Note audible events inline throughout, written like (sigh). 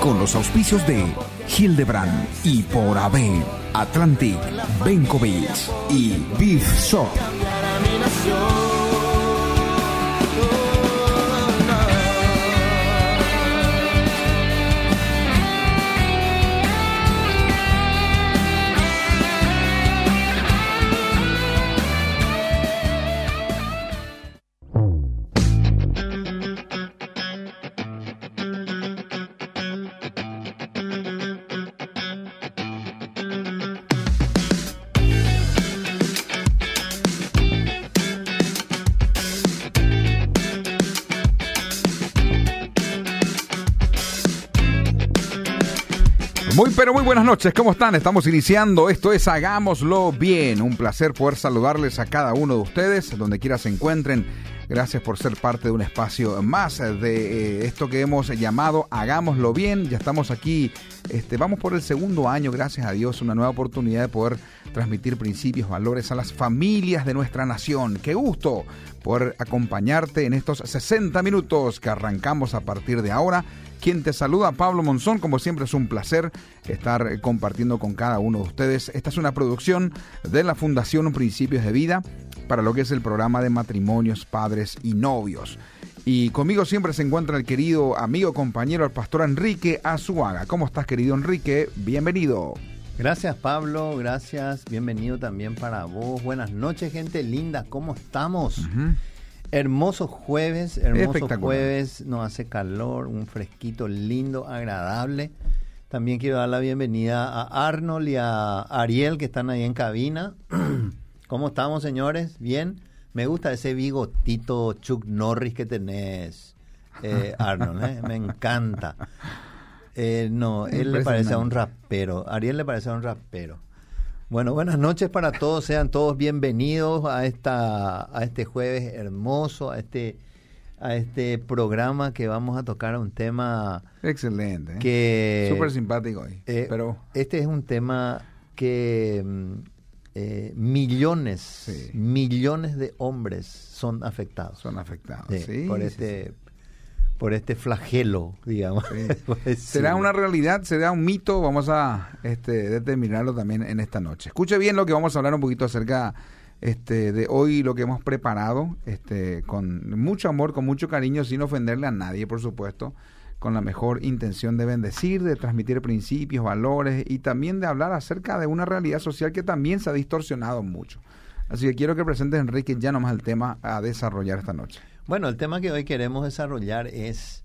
Con los auspicios de Hildebrand y por AB, Atlantic, Benkovic y Beef Shop. Pero muy buenas noches, ¿cómo están? Estamos iniciando, esto es Hagámoslo Bien, un placer poder saludarles a cada uno de ustedes, donde quiera se encuentren. Gracias por ser parte de un espacio más de eh, esto que hemos llamado Hagámoslo Bien. Ya estamos aquí, este, vamos por el segundo año, gracias a Dios, una nueva oportunidad de poder transmitir principios, valores a las familias de nuestra nación. Qué gusto poder acompañarte en estos 60 minutos que arrancamos a partir de ahora quien te saluda, Pablo Monzón. Como siempre es un placer estar compartiendo con cada uno de ustedes. Esta es una producción de la Fundación Principios de Vida para lo que es el programa de matrimonios, padres y novios. Y conmigo siempre se encuentra el querido amigo, compañero, el pastor Enrique Azuaga. ¿Cómo estás, querido Enrique? Bienvenido. Gracias Pablo, gracias, bienvenido también para vos. Buenas noches gente linda, ¿cómo estamos? Hermoso jueves, hermoso jueves, nos hace calor, un fresquito lindo, agradable. También quiero dar la bienvenida a Arnold y a Ariel que están ahí en cabina. (clears throat) ¿Cómo estamos, señores? ¿Bien? Me gusta ese bigotito Chuck Norris que tenés, eh, (laughs) Arnold, ¿eh? me encanta. Eh, no, él le parece a un rapero, Ariel le parece a un rapero. Bueno, buenas noches para todos, sean todos bienvenidos a esta a este jueves hermoso, a este a este programa que vamos a tocar un tema excelente, ¿eh? que súper simpático hoy. Eh, pero este es un tema que mm, eh, millones, sí. millones de hombres son afectados. Son afectados, sí, sí por este por este flagelo, digamos. Sí. (laughs) ¿Será una realidad? ¿Será un mito? Vamos a este, determinarlo también en esta noche. Escuche bien lo que vamos a hablar un poquito acerca este, de hoy, lo que hemos preparado, este, con mucho amor, con mucho cariño, sin ofenderle a nadie, por supuesto, con la mejor intención de bendecir, de transmitir principios, valores y también de hablar acerca de una realidad social que también se ha distorsionado mucho. Así que quiero que presentes, Enrique, ya nomás el tema a desarrollar esta noche. Bueno, el tema que hoy queremos desarrollar es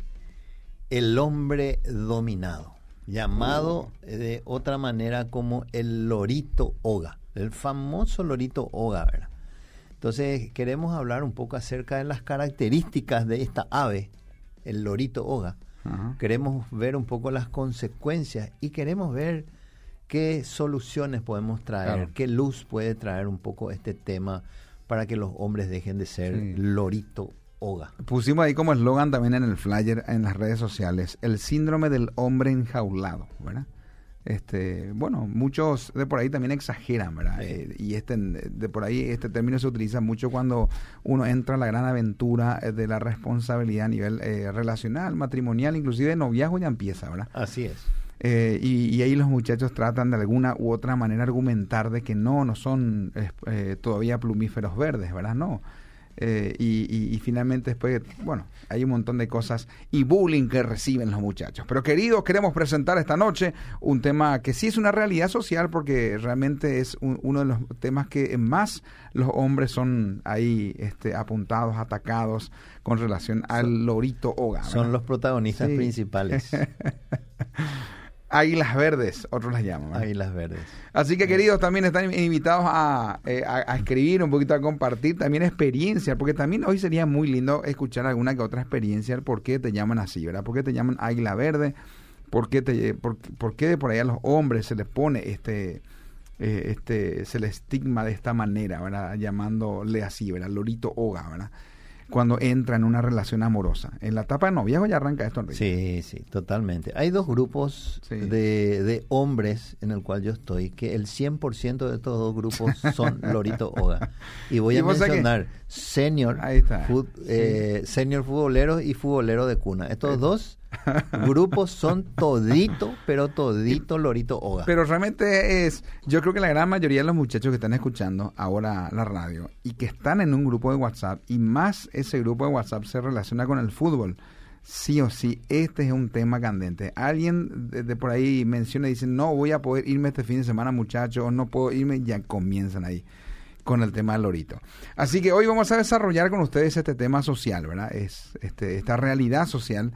el hombre dominado, llamado de otra manera como el lorito oga, el famoso lorito oga, ¿verdad? Entonces queremos hablar un poco acerca de las características de esta ave, el lorito oga. Queremos ver un poco las consecuencias y queremos ver qué soluciones podemos traer, claro. qué luz puede traer un poco este tema para que los hombres dejen de ser sí. lorito Oga. Pusimos ahí como eslogan también en el flyer en las redes sociales, el síndrome del hombre enjaulado, ¿verdad? Este, bueno, muchos de por ahí también exageran, ¿verdad? Sí. Eh, y este de por ahí este término se utiliza mucho cuando uno entra a la gran aventura de la responsabilidad a nivel eh, relacional, matrimonial, inclusive de noviazgo ya empieza, ¿verdad? Así es. Eh, y, y, ahí los muchachos tratan de alguna u otra manera argumentar de que no, no son eh, todavía plumíferos verdes, ¿verdad? No. Eh, y, y, y, finalmente después, bueno, hay un montón de cosas y bullying que reciben los muchachos. Pero queridos, queremos presentar esta noche un tema que sí es una realidad social porque realmente es un, uno de los temas que más los hombres son ahí este, apuntados, atacados con relación al lorito hogar. Son los protagonistas sí. principales. (laughs) Águilas Verdes, otros las llaman. Águilas Verdes. Así que queridos, también están invitados eh, a, escribir un poquito, a compartir también experiencias, porque también hoy sería muy lindo escuchar alguna que otra experiencia, por qué te llaman así, ¿verdad? ¿Por qué te llaman Águila Verde? ¿Por qué, te, por, por qué por ahí a los hombres se les pone este, eh, este, se les estigma de esta manera, ¿verdad? Llamándole así, ¿verdad? Lorito Oga, ¿verdad? Cuando entra en una relación amorosa. En la etapa de noviazgo ya arranca esto, Enrique. Sí, sí, totalmente. Hay dos grupos de, de, hombres en el cual yo estoy, que el 100% de estos dos grupos son (laughs) Lorito Oga. Y voy a mencionar senior, eh, senior futbolero y futbolero de cuna. Estos dos (laughs) grupos son todito, pero todito Lorito Oga. Pero realmente es, yo creo que la gran mayoría de los muchachos que están escuchando ahora la radio y que están en un grupo de WhatsApp y más ese grupo de WhatsApp se relaciona con el fútbol. Sí o sí, este es un tema candente. Alguien de, por ahí menciona y dice, no voy a poder irme este fin de semana muchachos, no puedo irme, ya comienzan ahí con el tema del lorito. Así que hoy vamos a desarrollar con ustedes este tema social, ¿verdad? Es este, esta realidad social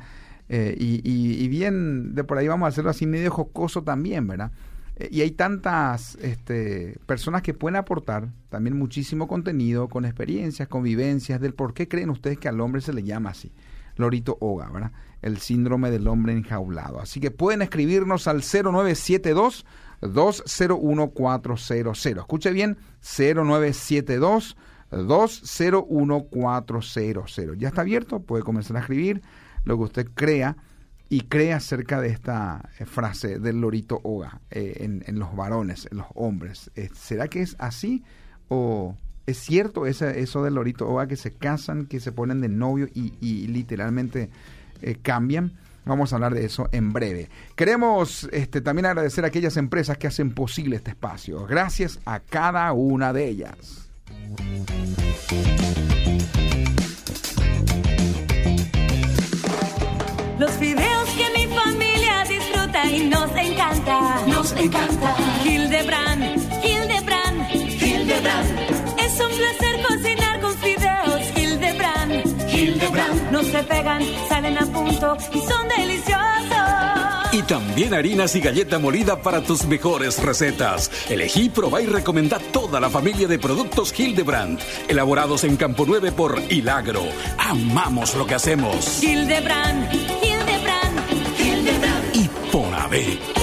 eh, y, bien, de por ahí vamos a hacerlo así medio jocoso también, ¿verdad? Eh, y hay tantas este, personas que pueden aportar también muchísimo contenido con experiencias, convivencias del por qué creen ustedes que al hombre se le llama así. Lorito Oga, ¿verdad? El síndrome del hombre enjaulado. Así que pueden escribirnos al 0972 201400. Escuche bien, 0972 201400. Ya está abierto, puede comenzar a escribir lo que usted crea y crea acerca de esta eh, frase del lorito Oga eh, en, los varones, en los hombres. Eh, ¿Será que es así o es cierto eso del lorito Oga que se casan, que se ponen de novio y, literalmente cambian? Vamos a hablar de eso en breve. Queremos este, también agradecer a aquellas empresas que hacen posible este espacio. Gracias a cada una de ellas. Los videos que mi familia disfruta y nos encanta. Nos encanta. Hildebrand, Hildebrand, Hildebrand. Es un placer cocinar con fideos Hildebrand. Hildebrand. No se pegan, salen a punto y son deliciosos. Y también harinas y galleta molida para tus mejores recetas. Elegí, probá y recomendá toda la familia de productos Hildebrand, elaborados en Campo 9 por Hilagro. Amamos lo que hacemos. Hildebrand me.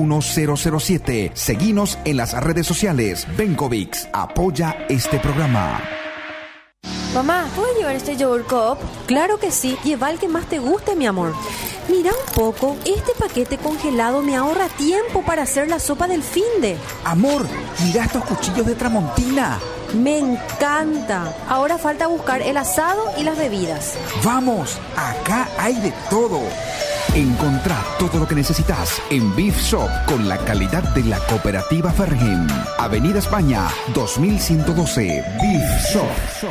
1007. Seguinos en las redes sociales. Benkovics apoya este programa. Mamá, ¿puedo llevar este yogurt cup? Claro que sí. Lleva el que más te guste, mi amor. Mira un poco, este paquete congelado me ahorra tiempo para hacer la sopa del finde. Amor, mira estos cuchillos de Tramontina. Me encanta. Ahora falta buscar el asado y las bebidas. Vamos, acá hay de todo. Encontrá todo lo que necesitas en Beef Shop con la calidad de la cooperativa Fergen. Avenida España, 2112. Beef Shop.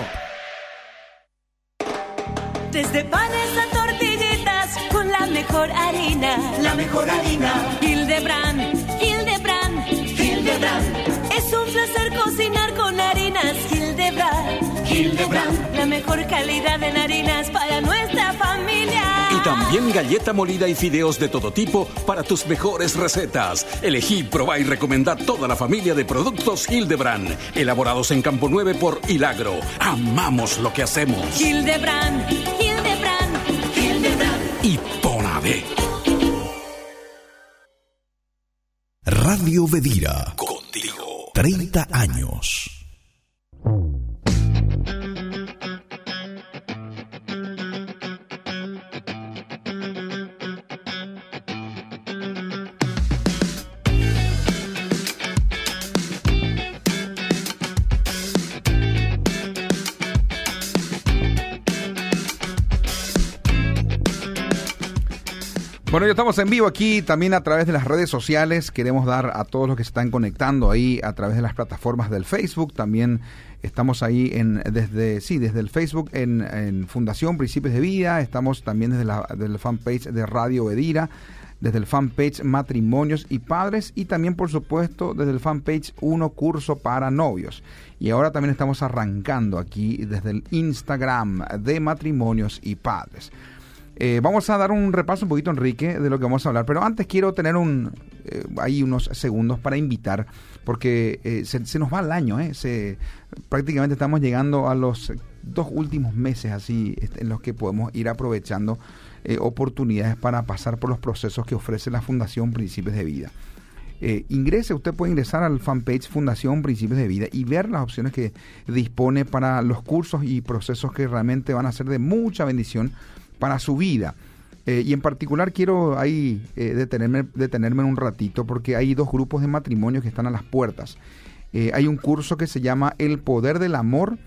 Desde panes a tortillitas con la mejor harina. La mejor harina. Hildebrand, Hildebrand, Hildebrand. Es un placer cocinar con harinas Hildebrand. Hildebrand. La mejor calidad en harinas para nuestra familia. También galleta molida y fideos de todo tipo para tus mejores recetas. Elegí, probá y recomendá toda la familia de productos Hildebrand, elaborados en Campo 9 por Hilagro. Amamos lo que hacemos. Hildebrand, Hildebrand, Hildebrand. Y Ponave. Radio Vedira. Contigo. 30 años. Estamos en vivo aquí también a través de las redes sociales. Queremos dar a todos los que se están conectando ahí a través de las plataformas del Facebook. También estamos ahí en desde sí desde el Facebook en, Fundación Principios de Vida. Estamos también desde la fanpage de Radio Edira, desde el fanpage Matrimonios y Padres y también por supuesto desde el fanpage Uno Curso para Novios. Y ahora también estamos arrancando aquí desde el Instagram de Matrimonios y Padres. Eh, vamos a dar un repaso un poquito, Enrique, de lo que vamos a hablar, pero antes quiero tener un, eh, ahí unos segundos para invitar, porque eh, se, nos va el año, se, prácticamente estamos llegando a los dos últimos meses así en los que podemos ir aprovechando oportunidades para pasar por los procesos que ofrece la Fundación Principios de Vida. ingrese, usted puede ingresar al fanpage Fundación Principios de Vida y ver las opciones que dispone para los cursos y procesos que realmente van a ser de mucha bendición para su vida. Eh, y en particular quiero ahí eh, detenerme, detenerme un ratito porque hay dos grupos de matrimonios que están a las puertas. Eh, hay un curso que se llama El Poder del Amor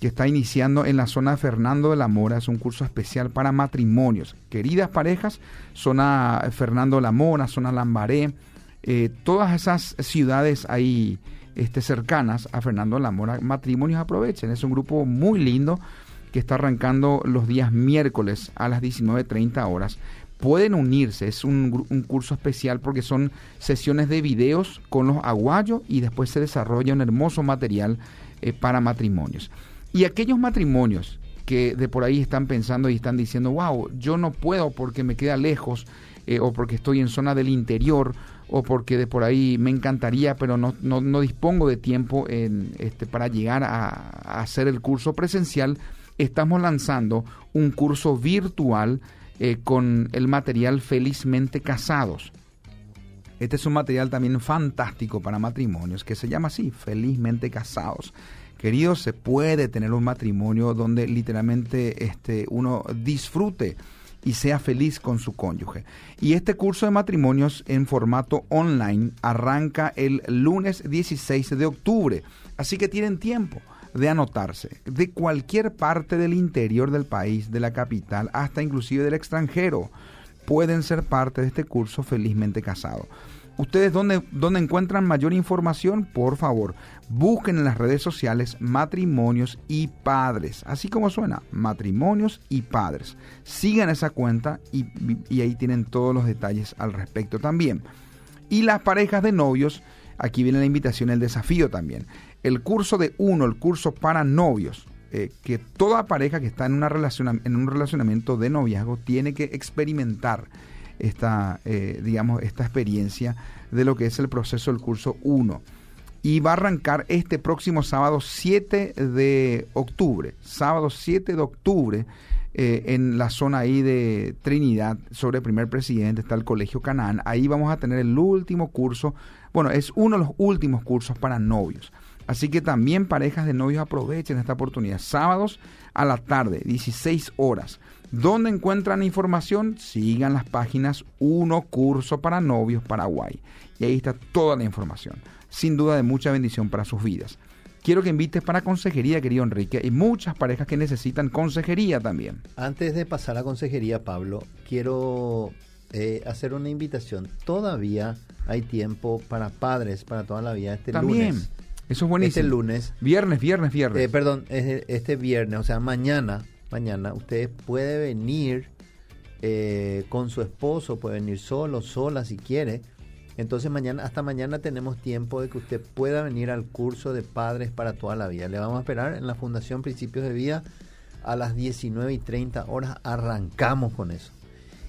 que está iniciando en la zona Fernando de la Mora. Es un curso especial para matrimonios. Queridas parejas, zona Fernando de la Mora, zona Lambaré, todas esas ciudades ahí este, cercanas a Fernando de la Mora, matrimonios aprovechen. Es un grupo muy lindo que está arrancando los días miércoles a las 19.30 horas. Pueden unirse, es un, curso especial porque son sesiones de videos con los aguayos y después se desarrolla un hermoso material eh, para matrimonios. Y aquellos matrimonios que de por ahí están pensando y están diciendo, wow, yo no puedo porque me queda lejos eh, o porque estoy en zona del interior o porque de por ahí me encantaría, pero no, no, dispongo de tiempo en, este, para llegar a hacer el curso presencial, estamos lanzando un curso virtual eh, con el material Felizmente Casados. Este es un material también fantástico para matrimonios que se llama así, Felizmente Casados. Queridos, se puede tener un matrimonio donde literalmente este, uno disfrute y sea feliz con su cónyuge. Y este curso de matrimonios en formato online arranca el lunes 16 de octubre. Así que tienen tiempo de anotarse de cualquier parte del interior del país, de la capital, hasta inclusive del extranjero. Pueden ser parte de este curso felizmente casado. ¿Ustedes dónde, dónde encuentran mayor información? Por favor, busquen en las redes sociales matrimonios y padres. Así como suena, matrimonios y padres. Sigan esa cuenta y, y ahí tienen todos los detalles al respecto también. Y las parejas de novios, aquí viene la invitación, el desafío también el curso de uno, el curso para novios, eh, que toda pareja que está en, una en un relacionamiento de noviazgo tiene que experimentar esta, eh, digamos, esta experiencia de lo que es el proceso del curso 1. Y va a arrancar este próximo sábado 7 de octubre. Sábado 7 de octubre eh, en la zona ahí de Trinidad, sobre el primer presidente, está el Colegio Canaán. Ahí vamos a tener el último curso. Bueno, es uno de los últimos cursos para novios. Así que también parejas de novios aprovechen esta oportunidad. Sábados a la tarde, 16 horas. ¿Dónde encuentran información? Sigan las páginas Uno Curso para Novios Paraguay. Y ahí está toda la información. Sin duda de mucha bendición para sus vidas. Quiero que invites para consejería, querido Enrique, y muchas parejas que necesitan consejería también. Antes de pasar a consejería, Pablo, quiero eh, hacer una invitación. Todavía hay tiempo para padres, para toda la vida este también. lunes. Eso es buenísimo. Este lunes. Viernes, viernes, viernes. Eh, perdón, este viernes, o sea, mañana, mañana, usted puede venir eh, con su esposo, puede venir solo, sola si quiere. Entonces mañana, hasta mañana tenemos tiempo de que usted pueda venir al curso de padres para toda la vida. Le vamos a esperar en la Fundación Principios de Vida a las 19 y 30 horas. Arrancamos con eso.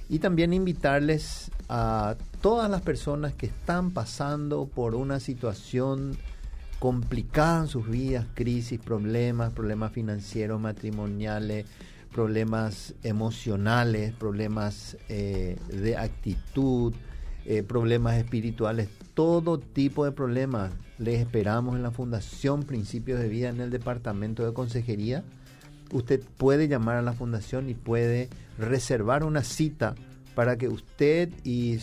Y también invitarles a todas las personas que están pasando por una situación complicaban sus vidas, crisis, problemas, problemas financieros, matrimoniales, problemas emocionales, problemas eh, de actitud, eh, problemas espirituales, todo tipo de problemas. Les esperamos en la Fundación Principios de Vida en el Departamento de Consejería. Usted puede llamar a la Fundación y puede reservar una cita para que usted y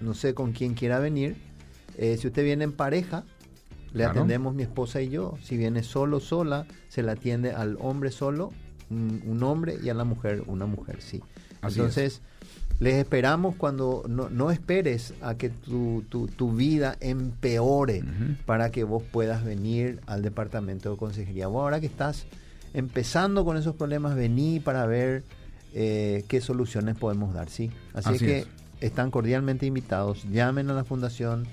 no sé con quién quiera venir, eh, si usted viene en pareja, le atendemos mi esposa y yo. Si viene solo, sola, se le atiende al hombre solo un, hombre y a la mujer una mujer, sí. Entonces, les esperamos cuando no, esperes a que tu, tu, vida empeore para que vos puedas venir al departamento de consejería. ahora que estás empezando con esos problemas, vení para ver eh, qué soluciones podemos dar, ¿sí? Así, que están cordialmente invitados, llamen a la fundación,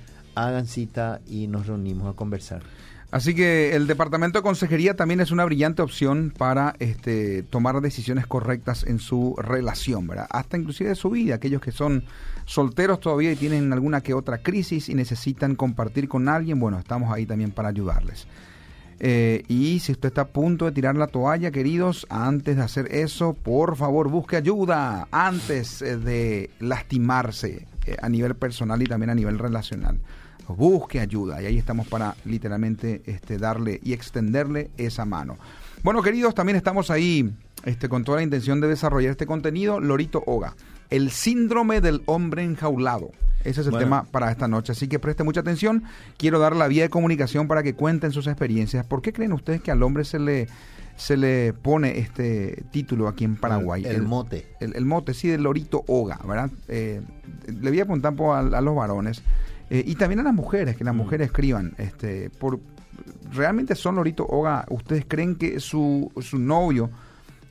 hagan cita y nos reunimos a conversar. Así que el departamento de consejería también es una brillante opción para este, tomar decisiones correctas en su relación, ¿verdad? Hasta inclusive de su vida, aquellos que son solteros todavía y tienen alguna que otra crisis y necesitan compartir con alguien, bueno, estamos ahí también para ayudarles. Eh, y si usted está a punto de tirar la toalla, queridos, antes de hacer eso, por favor busque ayuda antes eh, de lastimarse eh, a nivel personal y también a nivel relacional busque ayuda y ahí estamos para literalmente este, darle y extenderle esa mano. Bueno, queridos, también estamos ahí este, con toda la intención de desarrollar este contenido. Lorito Oga, el síndrome del hombre enjaulado. Ese es el tema para esta noche, así que preste mucha atención. Quiero dar la vía de comunicación para que cuenten sus experiencias. ¿Por qué creen ustedes que al hombre se le se le pone este título aquí en Paraguay? El, mote. El, mote, sí, del Lorito Oga, ¿verdad? Eh, le voy a apuntar a los varones. Eh, y también a las mujeres, que las mm. mujeres escriban. Este, por, ¿Realmente son Lorito Oga? ¿Ustedes creen que su, su novio,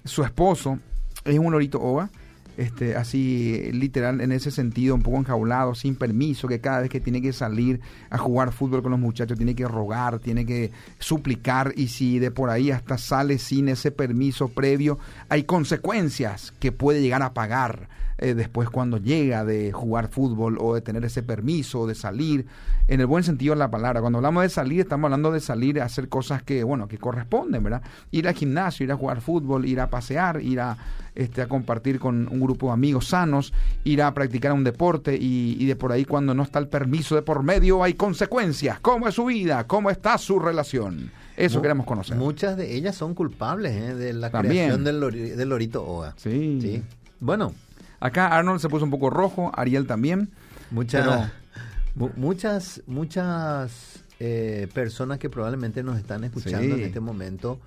su esposo, es un Lorito Oga? Este, así literal en ese sentido, un poco enjaulado, sin permiso, que cada vez que tiene que salir a jugar fútbol con los muchachos tiene que rogar, tiene que suplicar y si de por ahí hasta sale sin ese permiso previo, hay consecuencias que puede llegar a pagar eh, después cuando llega de jugar fútbol o de tener ese permiso de salir, en el buen sentido de la palabra. Cuando hablamos de salir, estamos hablando de salir a hacer cosas que, bueno, que corresponden, ¿verdad? Ir al gimnasio, ir a jugar fútbol, ir a pasear, ir a, este, a compartir con un grupo de amigos sanos, ir a practicar un deporte y, de por ahí cuando no está el permiso de por medio hay consecuencias. ¿Cómo es su vida? ¿Cómo está su relación? Eso queremos conocer. Muchas de ellas son culpables ¿eh? de la creación del, del, lorito OA. Sí. sí. Bueno, Acá Arnold se puso un poco rojo, Ariel también. muchas, muchas eh, personas que probablemente nos están escuchando en este momento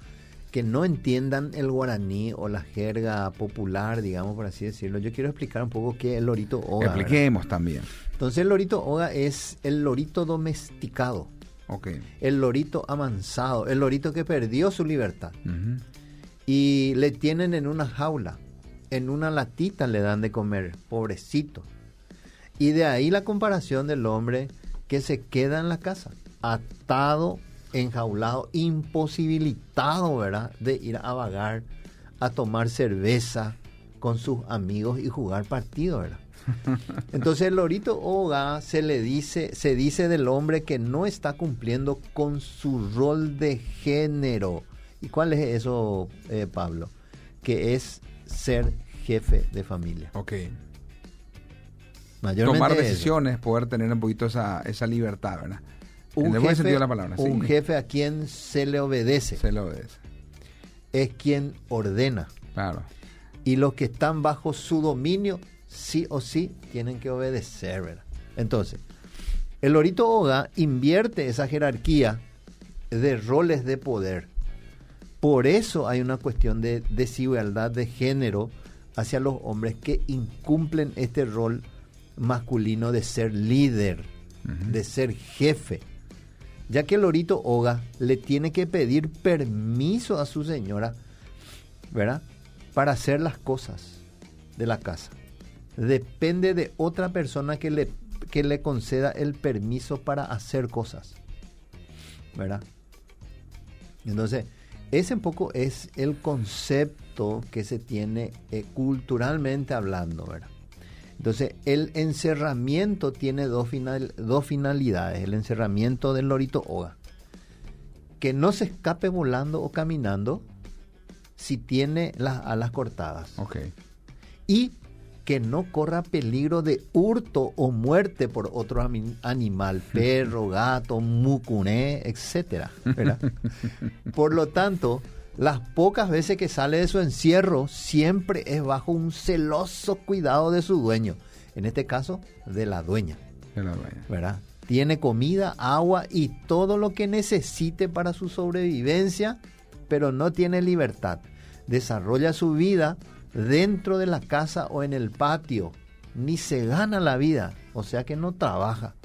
que no entiendan el guaraní o la jerga popular, digamos por así decirlo. Yo quiero explicar un poco qué es el lorito oga. Expliquemos también. Entonces el lorito oga es el lorito domesticado. Okay. El lorito amansado, el lorito que perdió su libertad. Y le tienen en una jaula en una latita le dan de comer, pobrecito. Y de ahí la comparación del hombre que se queda en la casa, atado, enjaulado, imposibilitado, ¿verdad? De ir a vagar, a tomar cerveza con sus amigos y jugar partido, ¿verdad? (laughs) Entonces el lorito Oga se le dice, se dice del hombre que no está cumpliendo con su rol de género. ¿Y cuál es eso, eh, Pablo? Que es ser jefe de familia. Ok. Tomar decisiones, poder tener un poquito esa, esa libertad, ¿verdad? Un en el buen sentido de la palabra. Un jefe a quien se le obedece. Se le obedece. Es quien ordena. Claro. Y los que están bajo su dominio, sí o sí, tienen que obedecer, ¿verdad? Entonces, el Lorito Oga invierte esa jerarquía de roles de poder por eso hay una cuestión de desigualdad de género hacia los hombres que incumplen este rol masculino de ser líder, de ser jefe. Ya que Lorito Oga le tiene que pedir permiso a su señora, ¿verdad? Para hacer las cosas de la casa. Depende de otra persona que le, que le conceda el permiso para hacer cosas. ¿Verdad? Entonces, ese un poco es el concepto que se tiene eh, culturalmente hablando, ¿verdad? Entonces, el encerramiento tiene dos, dos finalidades. El encerramiento del lorito oga. Que no se escape volando o caminando si tiene las alas cortadas. Okay. Y que no corra peligro de hurto o muerte por otro animal, perro, gato, mucuné, etcétera, (laughs) Por lo tanto, las pocas veces que sale de su encierro siempre es bajo un celoso cuidado de su dueño, en este caso de la dueña. De la dueña. ¿verdad? Tiene comida, agua y todo lo que necesite para su sobrevivencia, pero no tiene libertad desarrolla su vida dentro de la casa o en el patio, ni se gana la vida, o sea que no trabaja.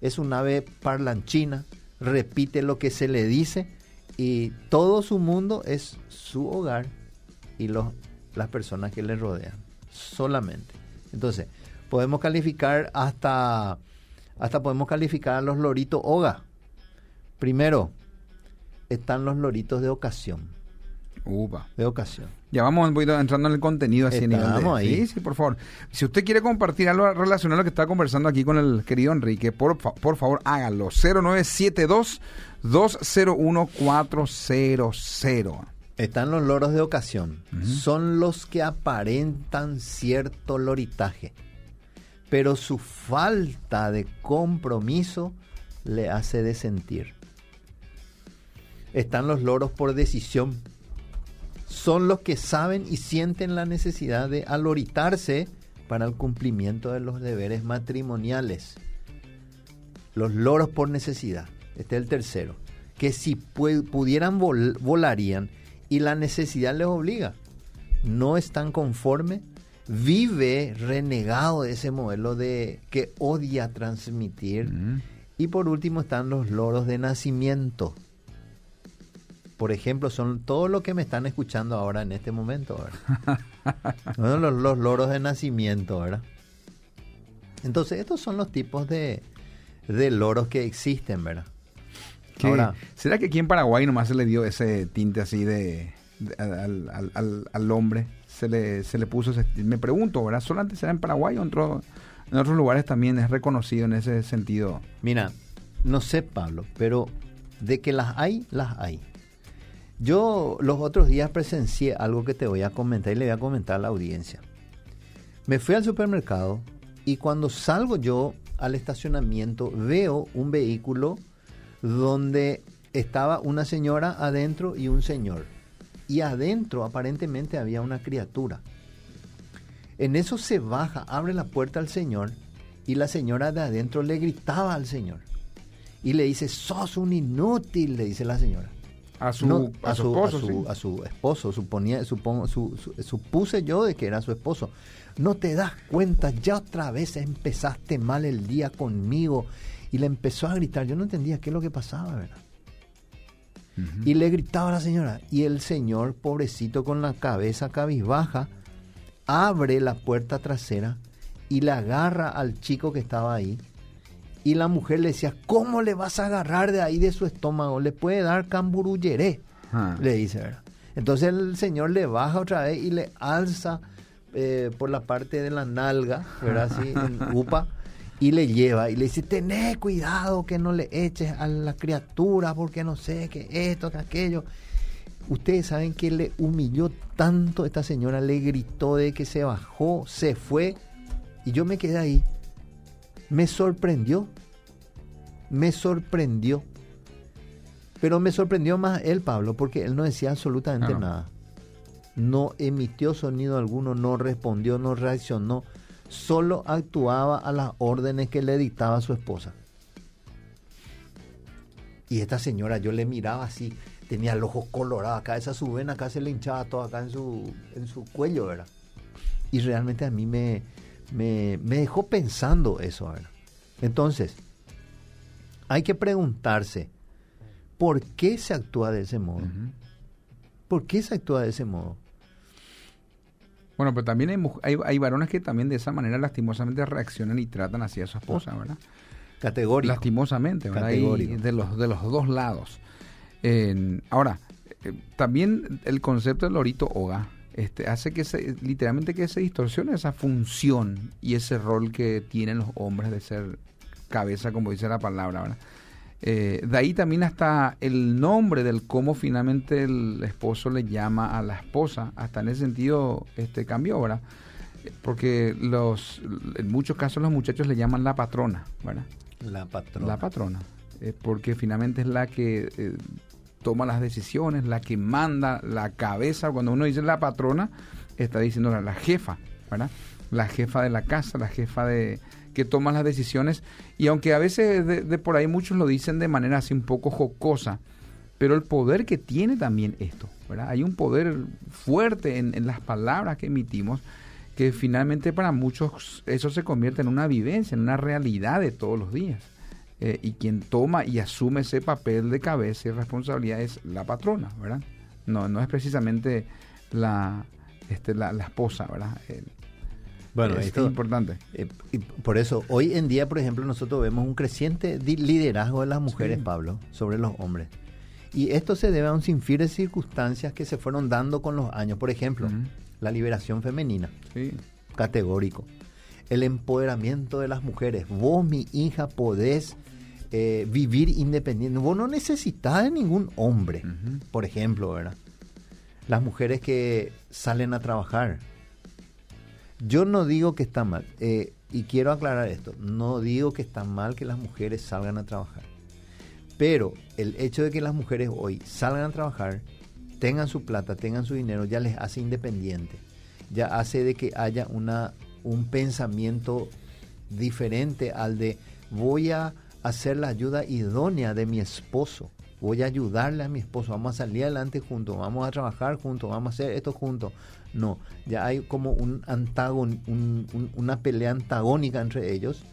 Es un ave parlanchina, repite lo que se le dice y todo su mundo es su hogar y las personas que le rodean, solamente. Entonces, podemos calificar hasta, hasta podemos calificar a los loritos hoga. Primero, están los loritos de ocasión. Upa. De ocasión. Ya vamos entrando en el contenido así Estamos ahí. Sí, sí, por favor. Si usted quiere compartir algo relacionado a lo que está conversando aquí con el querido Enrique, por, por favor hágalo. 0972 201 400. Están los loros de ocasión. Son los que aparentan cierto loritaje. Pero su falta de compromiso le hace desentir. Están los loros por decisión. Son los que saben y sienten la necesidad de aloritarse para el cumplimiento de los deberes matrimoniales. Los loros por necesidad. Este es el tercero. Que si pudieran volarían y la necesidad les obliga. No están conformes. Vive renegado de ese modelo de que odia transmitir. Y por último están los loros de nacimiento por ejemplo, son todo lo que me están escuchando ahora en este momento, ¿verdad? (laughs) los, los, loros de nacimiento, ¿verdad? Entonces, estos son los tipos de, de loros que existen, ¿verdad? Ahora, ¿Será que aquí en Paraguay nomás se le dio ese tinte así de, al, al, al, hombre? Se le, se le puso ese, me pregunto, ¿verdad? ¿Solamente será en Paraguay o en, en otros lugares también es reconocido en ese sentido? Mira, no sé, Pablo, pero de que las hay, las hay. Yo los otros días presencié algo que te voy a comentar y le voy a comentar a la audiencia. Me fui al supermercado y cuando salgo yo al estacionamiento veo un vehículo donde estaba una señora adentro y un señor. Y adentro aparentemente había una criatura. En eso se baja, abre la puerta al señor y la señora de adentro le gritaba al señor. Y le dice, sos un inútil, le dice la señora. A su, a, su, esposo, a, su, esposo, suponía, supongo, supuse yo de que era su esposo. No te das cuenta, ya otra vez empezaste mal el día conmigo. Y le empezó a gritar, yo no entendía qué es lo que pasaba, ¿verdad? Y le gritaba a la señora. Y el señor, pobrecito, con la cabeza cabizbaja, abre la puerta trasera y le agarra al chico que estaba ahí y la mujer le decía, ¿cómo le vas a agarrar de ahí de su estómago? Le puede dar camburullere, ah. le dice, ¿verdad? Entonces el señor le baja otra vez y le alza eh, por la parte de la nalga, ¿verdad? Así, (laughs) en upa, y le lleva y le dice, tené cuidado que no le eches a la criatura porque no sé qué esto, que aquello. Ustedes saben que le humilló tanto esta señora, le gritó de que se bajó, se fue, y yo me quedé ahí me sorprendió. Me sorprendió. Pero me sorprendió más él, Pablo, porque él no decía absolutamente nada. No emitió sonido alguno, no respondió, no reaccionó. Solo actuaba a las órdenes que le dictaba su esposa. Y esta señora, yo le miraba así, tenía el ojo colorado, acá esa su vena, acá se le hinchaba todo acá en su, en su cuello, ¿verdad? Y realmente a mí me, me, dejó pensando eso. Entonces, hay que preguntarse, ¿por qué se actúa de ese modo? ¿Por qué se actúa de ese modo? Bueno, pero también hay, hay, varones que también de esa manera lastimosamente reaccionan y tratan así a su esposa, ¿verdad? Categórico. Lastimosamente, ¿verdad? de, los, de los dos lados. ahora, eh, también el concepto del lorito hoga este, hace que se, literalmente que se distorsione esa función y ese rol que tienen los hombres de ser cabeza, como dice la palabra, eh, de ahí también hasta el nombre del cómo finalmente el esposo le llama a la esposa, hasta en ese sentido este cambió, ¿verdad? Porque los, en muchos casos los muchachos le llaman la patrona, ¿verdad? La patrona. La patrona. Eh, porque finalmente es la que eh, toma las decisiones, la que manda la cabeza. Cuando uno dice la patrona, está diciendo la, jefa, ¿verdad? La jefa de la casa, la jefa de que toma las decisiones. Y aunque a veces de, por ahí muchos lo dicen de manera así un poco jocosa, pero el poder que tiene también esto, ¿verdad? Hay un poder fuerte en, las palabras que emitimos que finalmente para muchos eso se convierte en una vivencia, en una realidad de todos los días. Eh, y quien toma y asume ese papel de cabeza y responsabilidad es la patrona, ¿verdad? No, no es precisamente la, este, la, esposa, ¿verdad? bueno, esto es importante. Eh, y por eso, hoy en día, por ejemplo, nosotros vemos un creciente liderazgo de las mujeres, Pablo, sobre los hombres. Y esto se debe a un sinfín de circunstancias que se fueron dando con los años. Por ejemplo, la liberación femenina. Categórico. El empoderamiento de las mujeres. Vos, mi hija, podés eh, vivir independiente. Vos no necesitas de ningún hombre, por ejemplo, ¿verdad? Las mujeres que salen a trabajar. Yo no digo que está mal, eh, y quiero aclarar esto, no digo que está mal que las mujeres salgan a trabajar. Pero el hecho de que las mujeres hoy salgan a trabajar, tengan su plata, tengan su dinero, ya les hace independiente. Ya hace de que haya una, un pensamiento diferente al de voy a hacer la ayuda idónea de mi esposo. Voy a ayudarle a mi esposo, vamos a salir adelante juntos, vamos a trabajar juntos, vamos a hacer esto juntos. No, ya hay como un antagon, una pelea antagónica entre ellos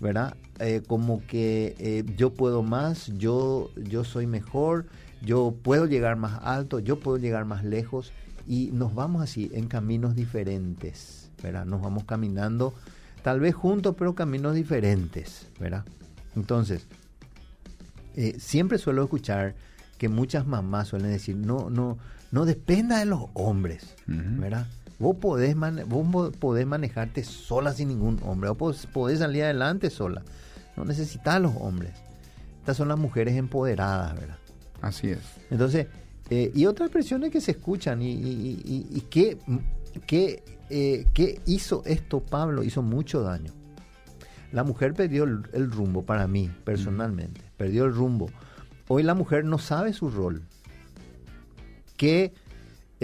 ¿verdad? Eh, como que eh, yo puedo más, yo, yo soy mejor, yo puedo llegar más alto, yo puedo llegar más lejos y nos vamos así en caminos diferentes, ¿verdad? Nos vamos caminando tal vez juntos, pero caminos diferentes, ¿verdad? Entonces, eh, siempre suelo escuchar que muchas mamás suelen decir, no, no, no dependa de los hombres, ¿verdad? Vos podés, podés manejarte sola sin ningún hombre, vos podés salir adelante sola. No necesitas a los hombres. Estas son las mujeres empoderadas, ¿verdad? Así es. Entonces, eh, y otras expresiones que se escuchan, y, y, qué, eh, qué, hizo esto Pablo, hizo mucho daño. La mujer perdió el, rumbo para mí, personalmente, perdió el rumbo. Hoy la mujer no sabe su rol. ¿Qué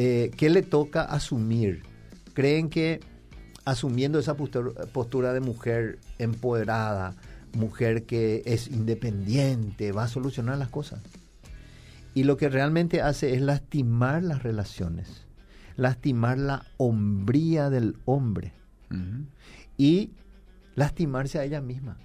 eh, ¿qué le toca asumir? ¿Creen que asumiendo esa postura, de mujer empoderada, mujer que es independiente, va a solucionar las cosas? Y lo que realmente hace es lastimar las relaciones, lastimar la hombría del hombre y lastimarse a ella misma.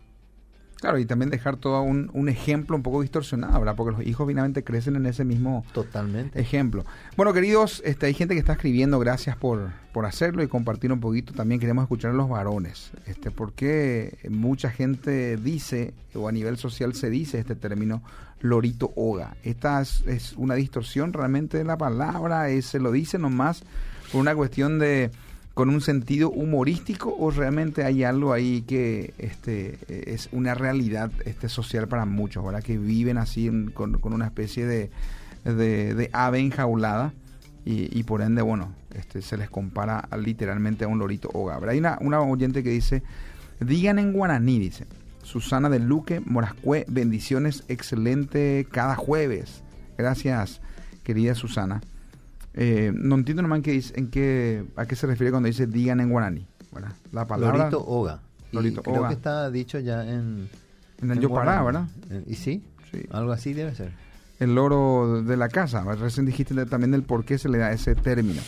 Claro, y también dejar todo un, ejemplo un poco distorsionado, ¿verdad? Porque los hijos finalmente crecen en ese mismo Totalmente. ejemplo. Bueno, queridos, este, hay gente que está escribiendo, gracias por, por hacerlo y compartir un poquito. También queremos escuchar a los varones, este, porque mucha gente dice, o a nivel social se dice este término, lorito oga. Esta es, una distorsión realmente de la palabra, se lo dice nomás por una cuestión de con un sentido humorístico o realmente hay algo ahí que este es una realidad este social para muchos, ¿verdad? Que viven así con, una especie de, de, ave enjaulada y, por ende, bueno, este se les compara literalmente a un lorito o gabra. Hay una, una oyente que dice, digan en guaraní, dice, Susana de Luque, Morascue, bendiciones, excelente cada jueves. Gracias, querida Susana. Eh, no entiendo nomás en qué, en qué, a qué se refiere cuando dice digan en guaraní. La palabra. Lorito Oga. creo que está dicho ya en. En el Yopará, ¿verdad? Eh, ¿Y sí? Sí. Algo así debe ser. El loro de la casa. Recién dijiste también del por qué se le da ese término.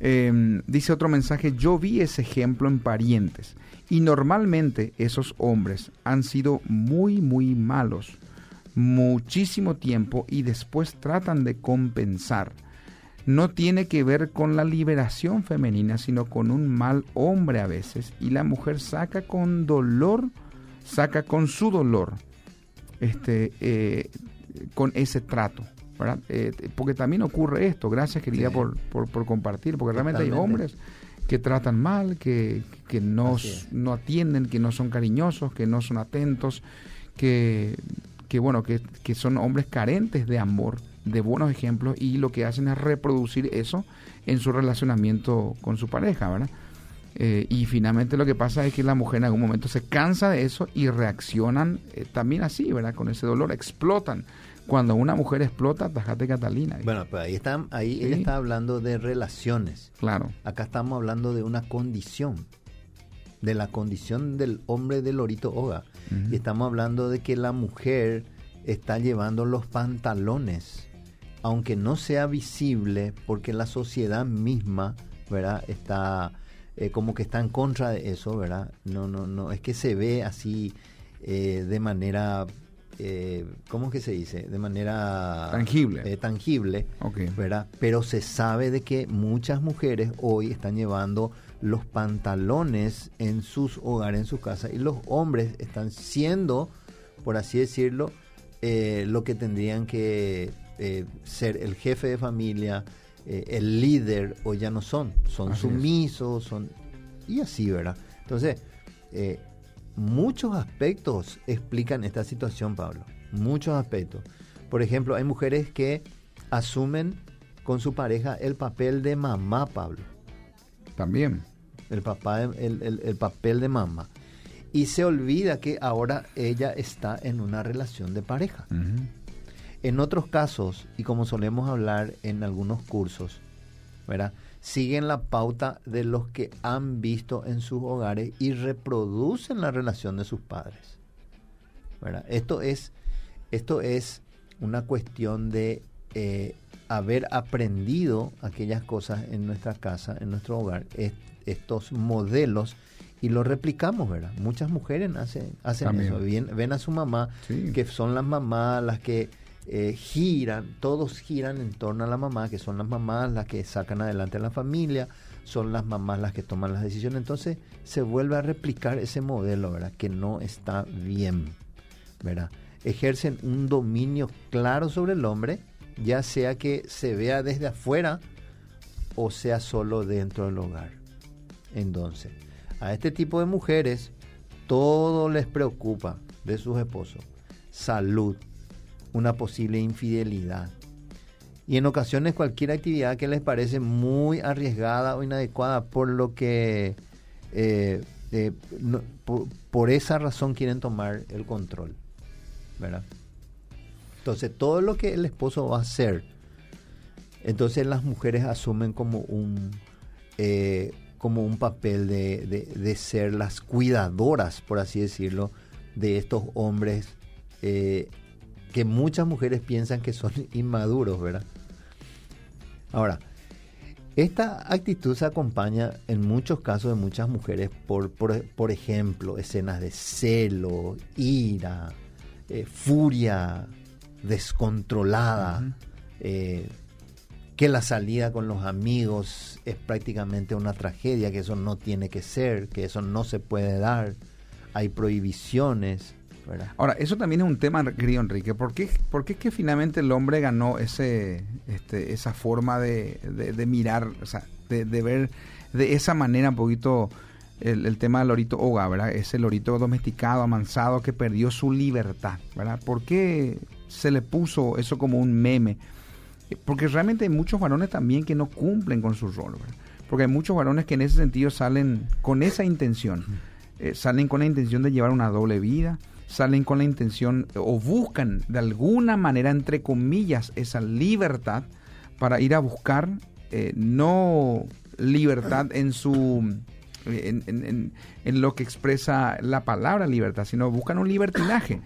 Em, dice otro mensaje, yo vi ese ejemplo en parientes y normalmente esos hombres han sido muy, muy malos muchísimo tiempo y después tratan de compensar no tiene que ver con la liberación femenina, sino con un mal hombre a veces. Y la mujer saca con dolor, saca con su dolor, este, eh, con ese trato. Eh, porque también ocurre esto, gracias querida por, por, compartir, porque realmente hay hombres que tratan mal, que, que no, no atienden, que no son cariñosos, que no son atentos, que, que bueno, que, que son hombres carentes de amor de buenos ejemplos y lo que hacen es reproducir eso en su relacionamiento con su pareja, ¿verdad? Eh, y finalmente lo que pasa es que la mujer en algún momento se cansa de eso y reaccionan eh, también así, ¿verdad? Con ese dolor, explotan. Cuando una mujer explota, tajate Catalina. Bueno, pues ahí, está, ahí ella está hablando de relaciones. Claro. Acá estamos hablando de una condición, de la condición del hombre del Lorito Oga. Y estamos hablando de que la mujer está llevando los pantalones, aunque no sea visible, porque la sociedad misma, ¿verdad? Está eh, como que está en contra de eso, ¿verdad? No, no, no, es que se ve así eh, de manera, eh, ¿cómo es que se dice? De manera tangible, tangible, ¿verdad? Pero se sabe de que muchas mujeres hoy están llevando los pantalones en sus hogares, en su casa, y los hombres están siendo, por así decirlo, lo que tendrían que ser el jefe de familia, eh, el líder o ya no son, son sumisos, son y así, ¿verdad? Entonces, eh, muchos aspectos explican esta situación, Pablo, muchos aspectos. Por ejemplo, hay mujeres que asumen con su pareja el papel de mamá, Pablo. También. El, papá, el, papel de mamá. Y se olvida que ahora ella está en una relación de pareja. En otros casos, y como solemos hablar en algunos cursos, ¿verdad? siguen la pauta de los que han visto en sus hogares y reproducen la relación de sus padres. ¿verdad? Esto, es, esto es una cuestión de eh, haber aprendido aquellas cosas en nuestra casa, en nuestro hogar, estos modelos y lo replicamos, ¿verdad? Muchas mujeres hacen, hacen eso, ven, a su mamá, que son las mamás las que eh, giran, todos giran en torno a la mamá, que son las mamás las que sacan adelante a la familia, son las mamás las que toman las decisiones. Entonces se vuelve a replicar ese modelo, ¿verdad? Que no está bien, ¿verdad? Ejercen un dominio claro sobre el hombre, ya sea que se vea desde afuera o sea solo dentro del hogar. Entonces, a este tipo de mujeres todo les preocupa de sus esposos. Salud, una posible infidelidad. Y en ocasiones cualquier actividad que les parece muy arriesgada o inadecuada por lo que eh, eh, por, esa razón quieren tomar el control. ¿verdad? Entonces todo lo que el esposo va a hacer, entonces las mujeres asumen como un, eh, como un papel de, de, ser las cuidadoras, por así decirlo, de estos hombres que muchas mujeres piensan que son (laughs) inmaduros, ¿verdad? Ahora, esta actitud se acompaña en muchos casos de muchas mujeres por, por, ejemplo, escenas de celo, ira, eh, furia descontrolada, eh, que la salida con los amigos es prácticamente una tragedia, que eso no tiene que ser, que eso no se puede dar, hay prohibiciones, Ahora, eso también es un tema, querido Enrique. ¿Por qué, es que finalmente el hombre ganó ese, este, esa forma de, mirar, o sea, de, ver de esa manera un poquito el, tema del lorito Oga, ¿verdad? Ese lorito domesticado, amansado, que perdió su libertad, ¿verdad? ¿Por qué se le puso eso como un meme? Porque realmente hay muchos varones también que no cumplen con su rol, ¿verdad? Porque hay muchos varones que en ese sentido salen con esa intención. Eh, salen con la intención de llevar una doble vida, salen con la intención o buscan de alguna manera, entre comillas, esa libertad para ir a buscar eh, no libertad en su en, lo que expresa la palabra libertad, sino buscan un libertinaje.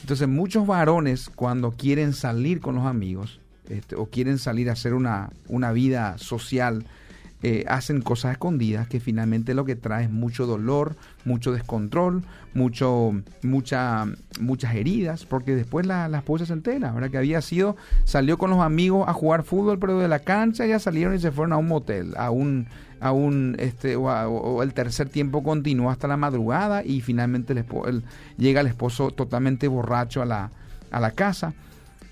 Entonces muchos varones cuando quieren salir con los amigos este, o quieren salir a hacer una, una vida social, eh, hacen cosas escondidas que finalmente lo que trae es mucho dolor, mucho descontrol, mucho, mucha, muchas heridas, porque después la, la esposa se entera, ¿verdad? Que había sido, salió con los amigos a jugar fútbol, pero de la cancha ya salieron y se fueron a un motel, a un, a un, este, o, el tercer tiempo continuó hasta la madrugada y finalmente el, llega el esposo totalmente borracho a la, a la casa.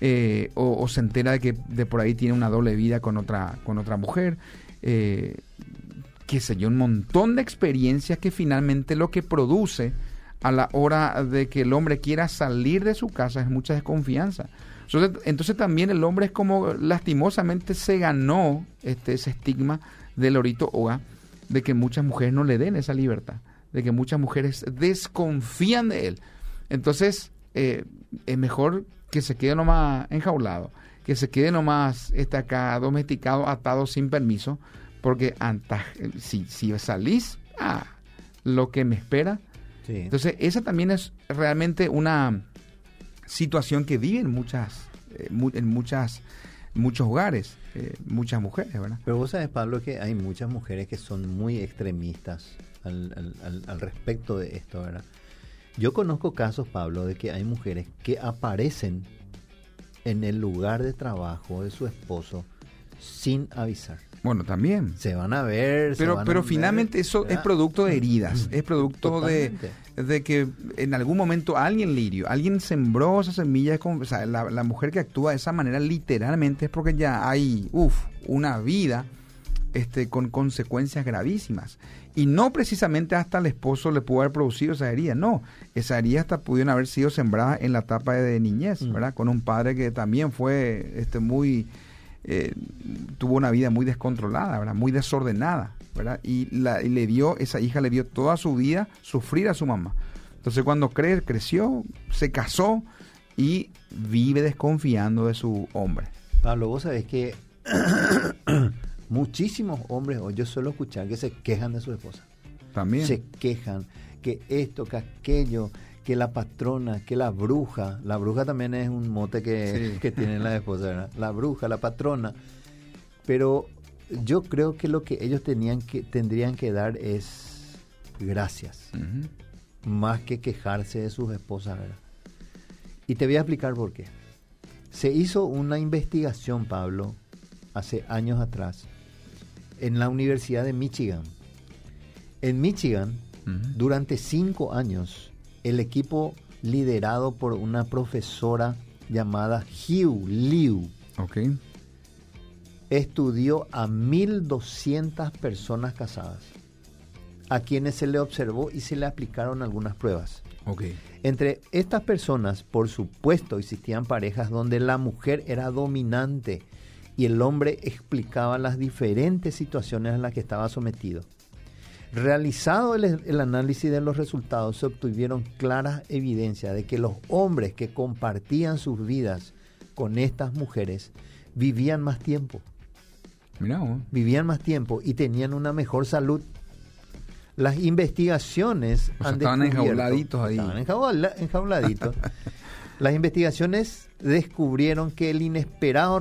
Eh, o, o, se entera de que de por ahí tiene una doble vida con otra, con otra mujer eh, qué sé yo, un montón de experiencias que finalmente lo que produce a la hora de que el hombre quiera salir de su casa es mucha desconfianza. Entonces, también el hombre es como lastimosamente se ganó este, ese estigma del orito oga de que muchas mujeres no le den esa libertad, de que muchas mujeres desconfían de él. Entonces eh, es mejor que se quede nomás enjaulado que se quede nomás este acá domesticado, atado sin permiso, porque si, si salís, ah, lo que me espera. Entonces, esa también es realmente una situación que viven muchas, eh, en muchas, muchos hogares, eh, muchas mujeres, ¿verdad? Pero vos sabes, Pablo, que hay muchas mujeres que son muy extremistas al, al respecto de esto, ¿verdad? Yo conozco casos, Pablo, de que hay mujeres que aparecen en el lugar de trabajo de su esposo sin avisar. Bueno, también. Se van a ver. Pero, pero finalmente eso es producto de heridas, es producto de, de, que en algún momento alguien lirio, alguien sembró esa semilla. O sea, la, la, mujer que actúa de esa manera literalmente es porque ya hay, uff, una vida este, con consecuencias gravísimas. Y no precisamente hasta el esposo le pudo haber producido esa herida, no. Esa herida hasta pudieron haber sido sembradas en la etapa de niñez, mm. ¿verdad? Con un padre que también fue este, muy eh, tuvo una vida muy descontrolada, ¿verdad? Muy desordenada, ¿verdad? Y, la, le dio, esa hija le vio toda su vida sufrir a su mamá. Entonces cuando cre creció, se casó y vive desconfiando de su hombre. Pablo, vos sabés que muchísimos hombres, o yo suelo escuchar, que se quejan de su esposa. También. Se quejan que esto, que aquello, que la patrona, que la bruja, la bruja también es un mote que, (laughs) que tienen las esposas, la bruja, la patrona, pero yo creo que lo que ellos tenían que, tendrían que dar es gracias, más que quejarse de sus esposas, Y te voy a explicar por qué. Se hizo una investigación, Pablo, hace años atrás, en la Universidad de Michigan. En Michigan, durante cinco años, el equipo liderado por una profesora llamada Hugh Liu. Estudió a 1.200 personas casadas, a quienes se le observó y se le aplicaron algunas pruebas. Entre estas personas, por supuesto, existían parejas donde la mujer era dominante y el hombre explicaba las diferentes situaciones a las que estaba sometido. Realizado el, análisis de los resultados, se obtuvieron claras evidencias de que los hombres que compartían sus vidas con estas mujeres vivían más tiempo. Vivían más tiempo y tenían una mejor salud. Las investigaciones estaban enjauladitos ahí. Estaban enjauladitos. (laughs) Las investigaciones descubrieron que el inesperado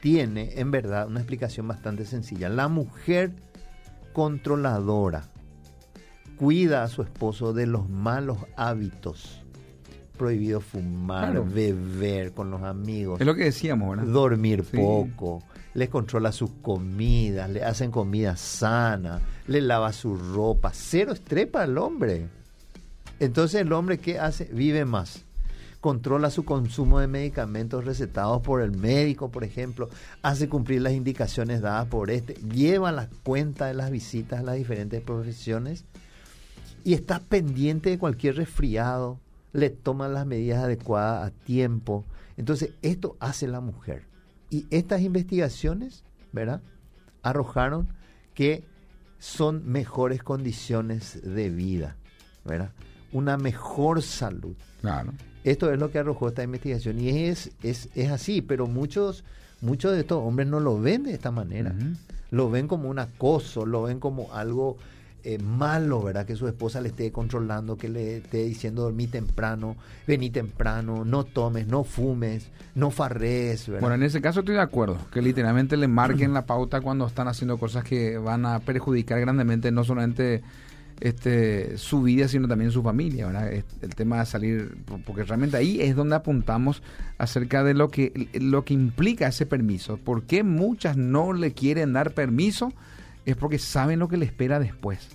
tiene, en verdad, una explicación bastante sencilla. La mujer controladora. Cuida a su esposo de los malos hábitos. Prohibido fumar, beber con los amigos. Es lo que decíamos, ¿verdad? Dormir poco. Les controla sus comidas, le hacen comida sana, le lava su ropa. Cero estrepa al hombre. Entonces el hombre, ¿qué hace? Vive más controla su consumo de medicamentos recetados por el médico, por ejemplo, hace cumplir las indicaciones dadas por este, lleva la cuenta de las visitas a las diferentes profesiones y está pendiente de cualquier resfriado, le toma las medidas adecuadas a tiempo. Entonces, esto hace la mujer. Y estas investigaciones, ¿verdad? Arrojaron que son mejores condiciones de vida, ¿verdad? Una mejor salud. Claro. Esto es lo que arrojó esta investigación y es, es, es así, pero muchos, muchos de estos hombres no lo ven de esta manera. Lo ven como un acoso, lo ven como algo eh, malo, ¿verdad? Que su esposa le esté controlando, que le esté diciendo dormí temprano, vení temprano, no tomes, no fumes, no farrees, ¿verdad? Bueno, en ese caso estoy de acuerdo, que literalmente le marquen la pauta cuando están haciendo cosas que van a perjudicar grandemente no solamente este, su vida, sino también su familia, ¿verdad? El tema de salir, porque realmente ahí es donde apuntamos acerca de lo que, lo que implica ese permiso. ¿Por qué muchas no le quieren dar permiso? Es porque saben lo que le espera después.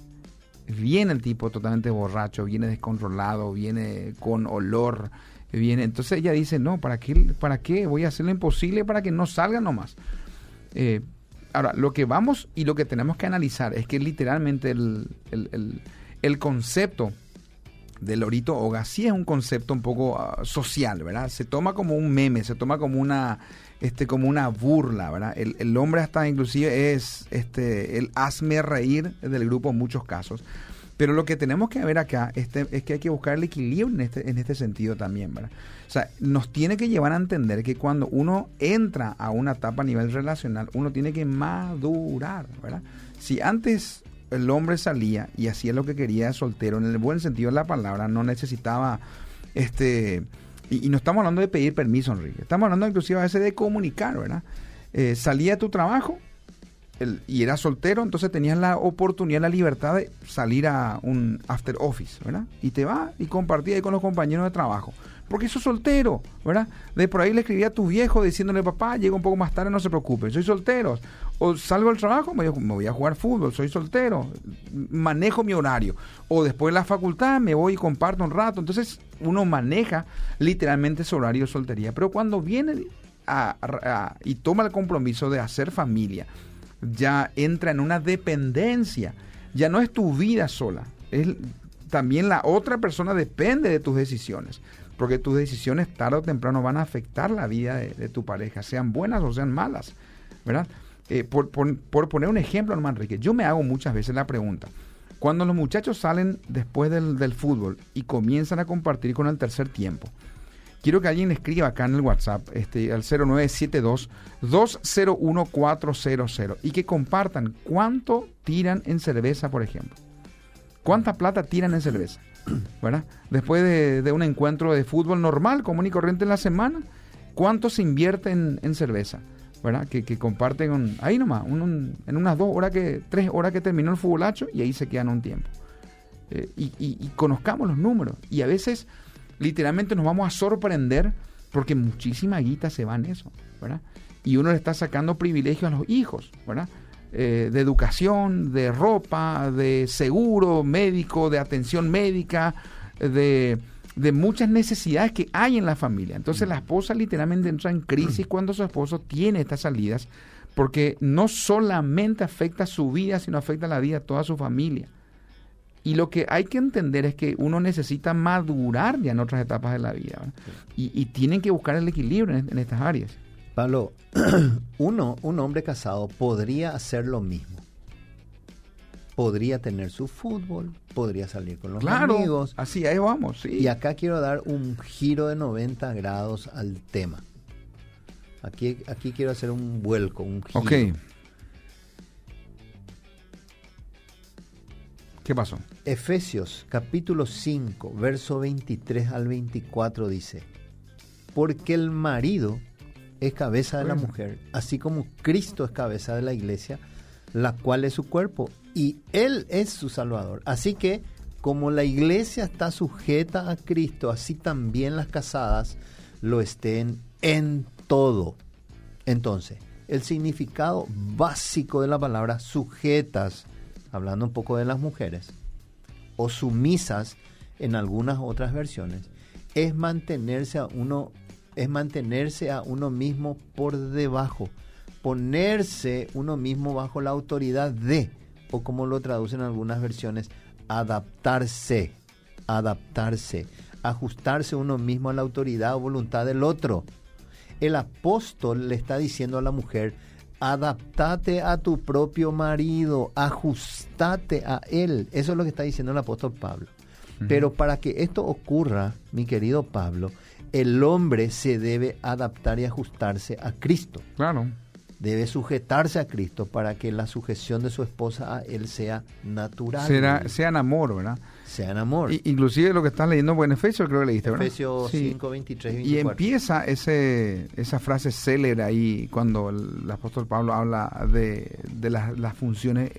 Viene el tipo totalmente borracho, viene descontrolado, viene con olor, viene. Entonces ella dice, no, ¿para qué, para qué? Voy a hacer lo imposible para que no salga nomás. Eh, Ahora, lo que vamos y lo que tenemos que analizar es que literalmente el, el, concepto del lorito Oga sí es un concepto un poco ah, social, ¿verdad? Se toma como un meme, se toma como una este como una burla, ¿verdad? El, el hombre hasta inclusive es este el hazme reír del grupo en muchos casos. Pero lo que tenemos que ver acá este, es que hay que buscar el equilibrio en este, en este sentido también, ¿verdad? Sea, nos tiene que llevar a entender que cuando uno entra a una etapa a nivel relacional, uno tiene que madurar, ¿verdad? Si antes el hombre salía y hacía lo que quería soltero, en el buen sentido de la palabra, no necesitaba este y, no estamos hablando de pedir permiso, Enrique. Estamos hablando inclusive a veces de comunicar, ¿verdad? Eh, salía de tu trabajo y eras soltero, entonces tenías la oportunidad, la libertad de salir a un after office, ¿verdad? Y te va y compartía ahí con los compañeros de trabajo. Porque sos soltero, ¿verdad? De por ahí le escribía a tu viejo diciéndole, papá, llega un poco más tarde, no se preocupe, soy soltero. O salgo del trabajo, me voy a jugar fútbol, soy soltero, manejo mi horario. O después de la facultad me voy y comparto un rato. Entonces uno maneja literalmente su horario de soltería. Pero cuando viene y toma el compromiso de hacer familia, ya entra en una dependencia. Ya no es tu vida sola. Es, también la otra persona depende de tus decisiones. Porque tus decisiones tarde o temprano van a afectar la vida de, tu pareja, sean buenas o sean malas. ¿Verdad? Eh, por, poner un ejemplo, hermano Enrique, yo me hago muchas veces la pregunta. Cuando los muchachos salen después del, fútbol y comienzan a compartir con el tercer tiempo, quiero que alguien escriba acá en el WhatsApp, este, al 0972-201-400, y que compartan cuánto tiran en cerveza, por ejemplo. ¿Cuánta plata tiran en cerveza? (clears throat) ¿Verdad? Después de, un encuentro de fútbol normal, común y corriente en la semana, ¿cuánto se invierte en, cerveza? ¿verdad? Que, comparten ahí nomás, en unas dos horas que, tres horas que terminó el futbolacho y ahí se quedan un tiempo. Eh, y, y, conozcamos los números. Y a veces literalmente nos vamos a sorprender porque muchísima guita se va en eso, ¿verdad? Y uno le está sacando privilegios a los hijos, ¿verdad? Eh, de educación, de ropa, de seguro médico, de atención médica, de, de, muchas necesidades que hay en la familia. Entonces la esposa literalmente entra en crisis cuando su esposo tiene estas salidas, porque no solamente afecta su vida, sino afecta la vida de toda su familia. Y lo que hay que entender es que uno necesita madurar ya en otras etapas de la vida. Y, tienen que buscar el equilibrio en, estas áreas. Pablo, (clears throat) uno, un hombre casado podría hacer lo mismo. Podría tener su fútbol, podría salir con los claro, amigos. Así, ahí vamos. Sí. Y acá quiero dar un giro de 90 grados al tema. Aquí, aquí quiero hacer un vuelco, un giro. Ok. ¿Qué pasó? Efesios capítulo 5, verso 23 al 24 dice, porque el marido es cabeza de la mujer, así como Cristo es cabeza de la iglesia, la cual es su cuerpo, y Él es su Salvador. Así que, como la iglesia está sujeta a Cristo, así también las casadas lo estén en todo. Entonces, el significado básico de la palabra sujetas hablando un poco de las mujeres, o sumisas en algunas otras versiones, es mantenerse a uno, es mantenerse a uno mismo por debajo, ponerse uno mismo bajo la autoridad de, o como lo traducen algunas versiones, adaptarse, adaptarse, ajustarse uno mismo a la autoridad o voluntad del otro. El apóstol le está diciendo a la mujer, adaptate a tu propio marido, ajustate a él. Eso es lo que está diciendo el apóstol Pablo. Pero para que esto ocurra, mi querido Pablo, el hombre se debe adaptar y ajustarse a Cristo. Claro. Debe sujetarse a Cristo para que la sujeción de su esposa a él sea natural. Será, sea en amor, ¿verdad? Sea en amor. inclusive lo que estás leyendo en Efesios, creo que leíste, ¿verdad? Efesios 5, 23 y 24. Y empieza ese, esa frase célebre ahí cuando el, apóstol Pablo habla de, de las, funciones.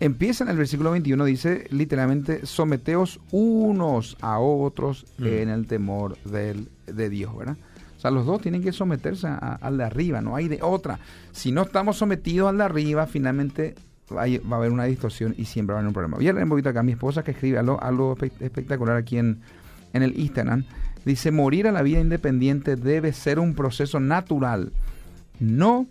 Empieza en el versículo 21, dice literalmente, someteos unos a otros mm. en el temor del, de Dios, ¿verdad? sea, los dos tienen que someterse al de arriba, no hay de otra. Si no estamos sometidos al de arriba, finalmente va a haber una distorsión y siempre va a haber un problema. Voy a leer un poquito acá a mi esposa que escribe algo, algo espectacular aquí en, en el Instagram. Dice, morir a la vida independiente debe ser un proceso natural, no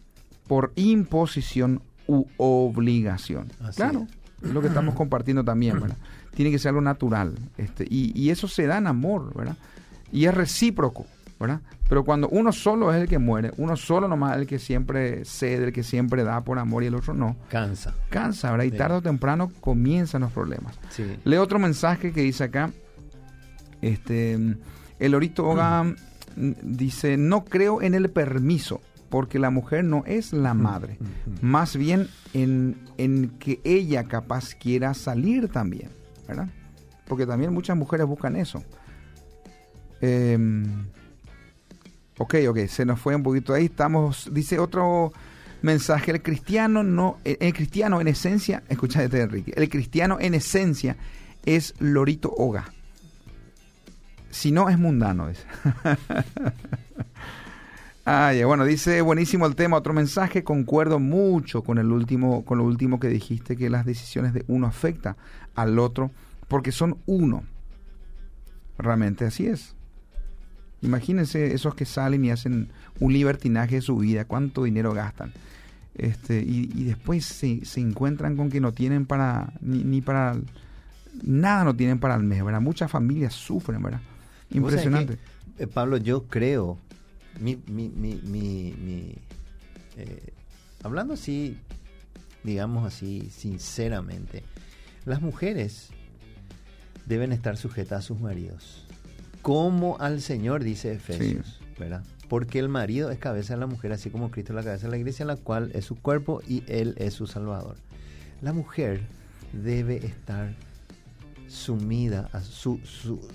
por imposición u obligación. claro, es. lo que estamos compartiendo también, ¿verdad? Tiene que ser algo natural. Este, y, y eso se da en amor, ¿verdad? Y es recíproco. Pero cuando uno solo es el que muere, uno solo nomás es el que siempre cede, el que siempre da por amor y el otro no. Cansa. Cansa, ¿verdad? Y tarde o temprano comienzan los problemas. Sí. Leo otro mensaje que dice acá, este, el Orito dice, no creo en el permiso, porque la mujer no es la madre, más bien en, en que ella capaz quiera salir también, ¿verdad? Porque también muchas mujeres buscan eso. Eh, Ok, ok, se nos fue un poquito ahí. Estamos, dice otro mensaje, el cristiano no, el cristiano en esencia, (laughs) escúchate Enrique, el cristiano en esencia es Lorito Oga. Si no es mundano, es. (laughs) Ay, bueno, dice buenísimo el tema. Otro mensaje, concuerdo mucho con el último, con lo último que dijiste, que las decisiones de uno afectan al otro, porque son uno. Realmente así es. Imagínense esos que salen y hacen un libertinaje de su vida, cuánto dinero gastan. Este, y, después se, se, encuentran con que no tienen para, ni, para, nada no tienen para el mes, ¿verdad? Muchas familias sufren, ¿verdad? Impresionante. Eh, Pablo, yo creo, mi, mi, mi, mi eh, hablando así, digamos así, sinceramente, las mujeres deben estar sujetas a sus maridos como al Señor, dice Efesios, ¿verdad? Porque el marido es cabeza de la mujer, así como Cristo es la cabeza de la iglesia, la cual es su cuerpo y Él es su Salvador. La mujer debe estar sumida, a su,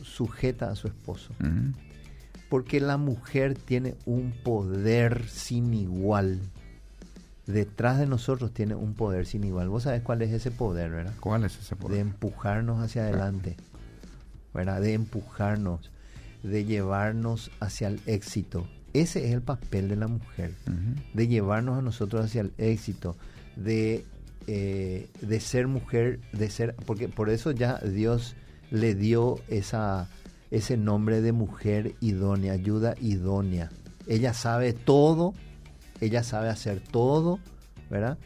sujeta a su esposo. Porque la mujer tiene un poder sin igual. Detrás de nosotros tiene un poder sin igual. Vos sabés cuál es ese poder, ¿verdad? ¿Cuál es ese poder? De empujarnos hacia adelante. ¿Verdad? De empujarnos de llevarnos hacia el éxito. Ese es el papel de la mujer, de llevarnos a nosotros hacia el éxito, de, eh, de ser mujer, de ser, porque por eso ya Dios le dio esa, ese nombre de mujer idónea, ayuda idónea. Ella sabe todo, ella sabe hacer todo, ¿verdad?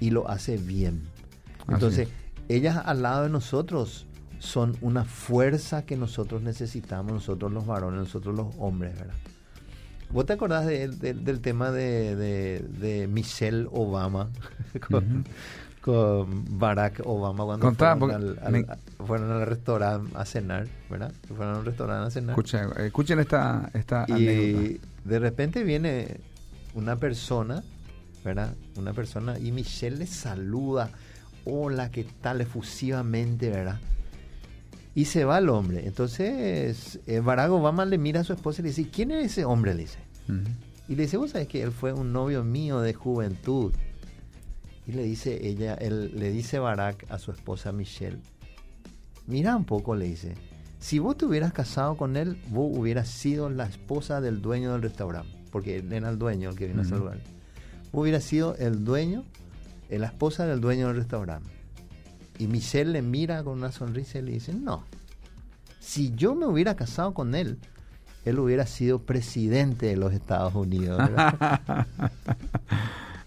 Y lo hace bien. Entonces, ella al lado de nosotros son una fuerza que nosotros necesitamos, nosotros los varones, nosotros los hombres, ¿verdad? ¿Vos te acordás del tema de, Michelle Obama (laughs) con, Barack Obama cuando fueron, al, restaurante a cenar, ¿verdad? Fueron al restaurante a cenar. Escuchen, escuchen esta, esta y de repente viene una persona, ¿verdad? Una persona y Michelle le saluda, hola, ¿qué tal? Efusivamente, ¿verdad? Y se va el hombre. Entonces, eh, Barack Obama le mira a su esposa y le dice, ¿quién es ese hombre? Le dice. Y le dice, vos sabés que él fue un novio mío de juventud. Y le dice ella, él, le dice Barack a su esposa Michelle, mira un poco, le dice, si vos te hubieras casado con él, vos hubieras sido la esposa del dueño del restaurante, porque él era el dueño el que vino a saludar. Vos hubieras sido el dueño, la esposa del dueño del restaurante. Y Michelle le mira con una sonrisa y le dice, no, si yo me hubiera casado con él, él hubiera sido presidente de los Estados Unidos. (laughs)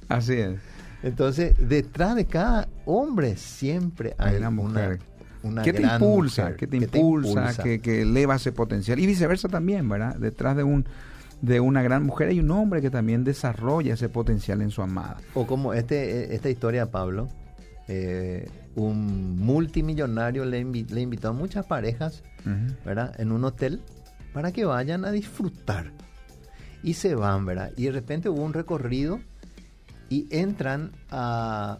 Así es. Entonces, detrás de cada hombre siempre hay, una mujer. Una, ¿Qué te impulsa? ¿Qué te impulsa? Que, que, eleva ese potencial. Y viceversa también, ¿verdad? Detrás de un de una gran mujer hay un hombre que también desarrolla ese potencial en su amada. O como este, esta historia, Pablo, eh, un multimillonario le, le, invitó a muchas parejas ¿verdad? en un hotel para que vayan a disfrutar. Y se van, ¿verdad? Y de repente hubo un recorrido y entran a...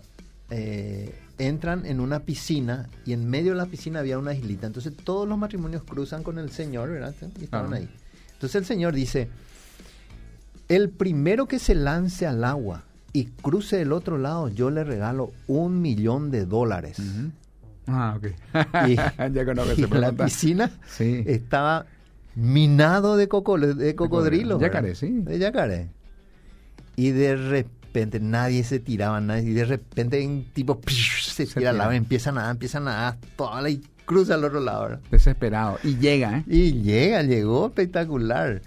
Eh, entran en una piscina y en medio de la piscina había una islita. Entonces todos los matrimonios cruzan con el Señor, ¿verdad? Y estaban ahí. Entonces el Señor dice, el primero que se lance al agua y cruce del otro lado, yo le regalo un millón de dólares. Ah, ok. y, (laughs) la piscina estaba minado de, coco, de cocodrilo. Yacaré, sí. De yacaré. Y de repente nadie se tiraba, nadie, y de repente un tipo (laughs) se, tira al lado, empieza a nadar, empieza a nadar, toda la, y cruza al otro lado. Desesperado. Y llega, ¿eh? Y llega, llegó espectacular.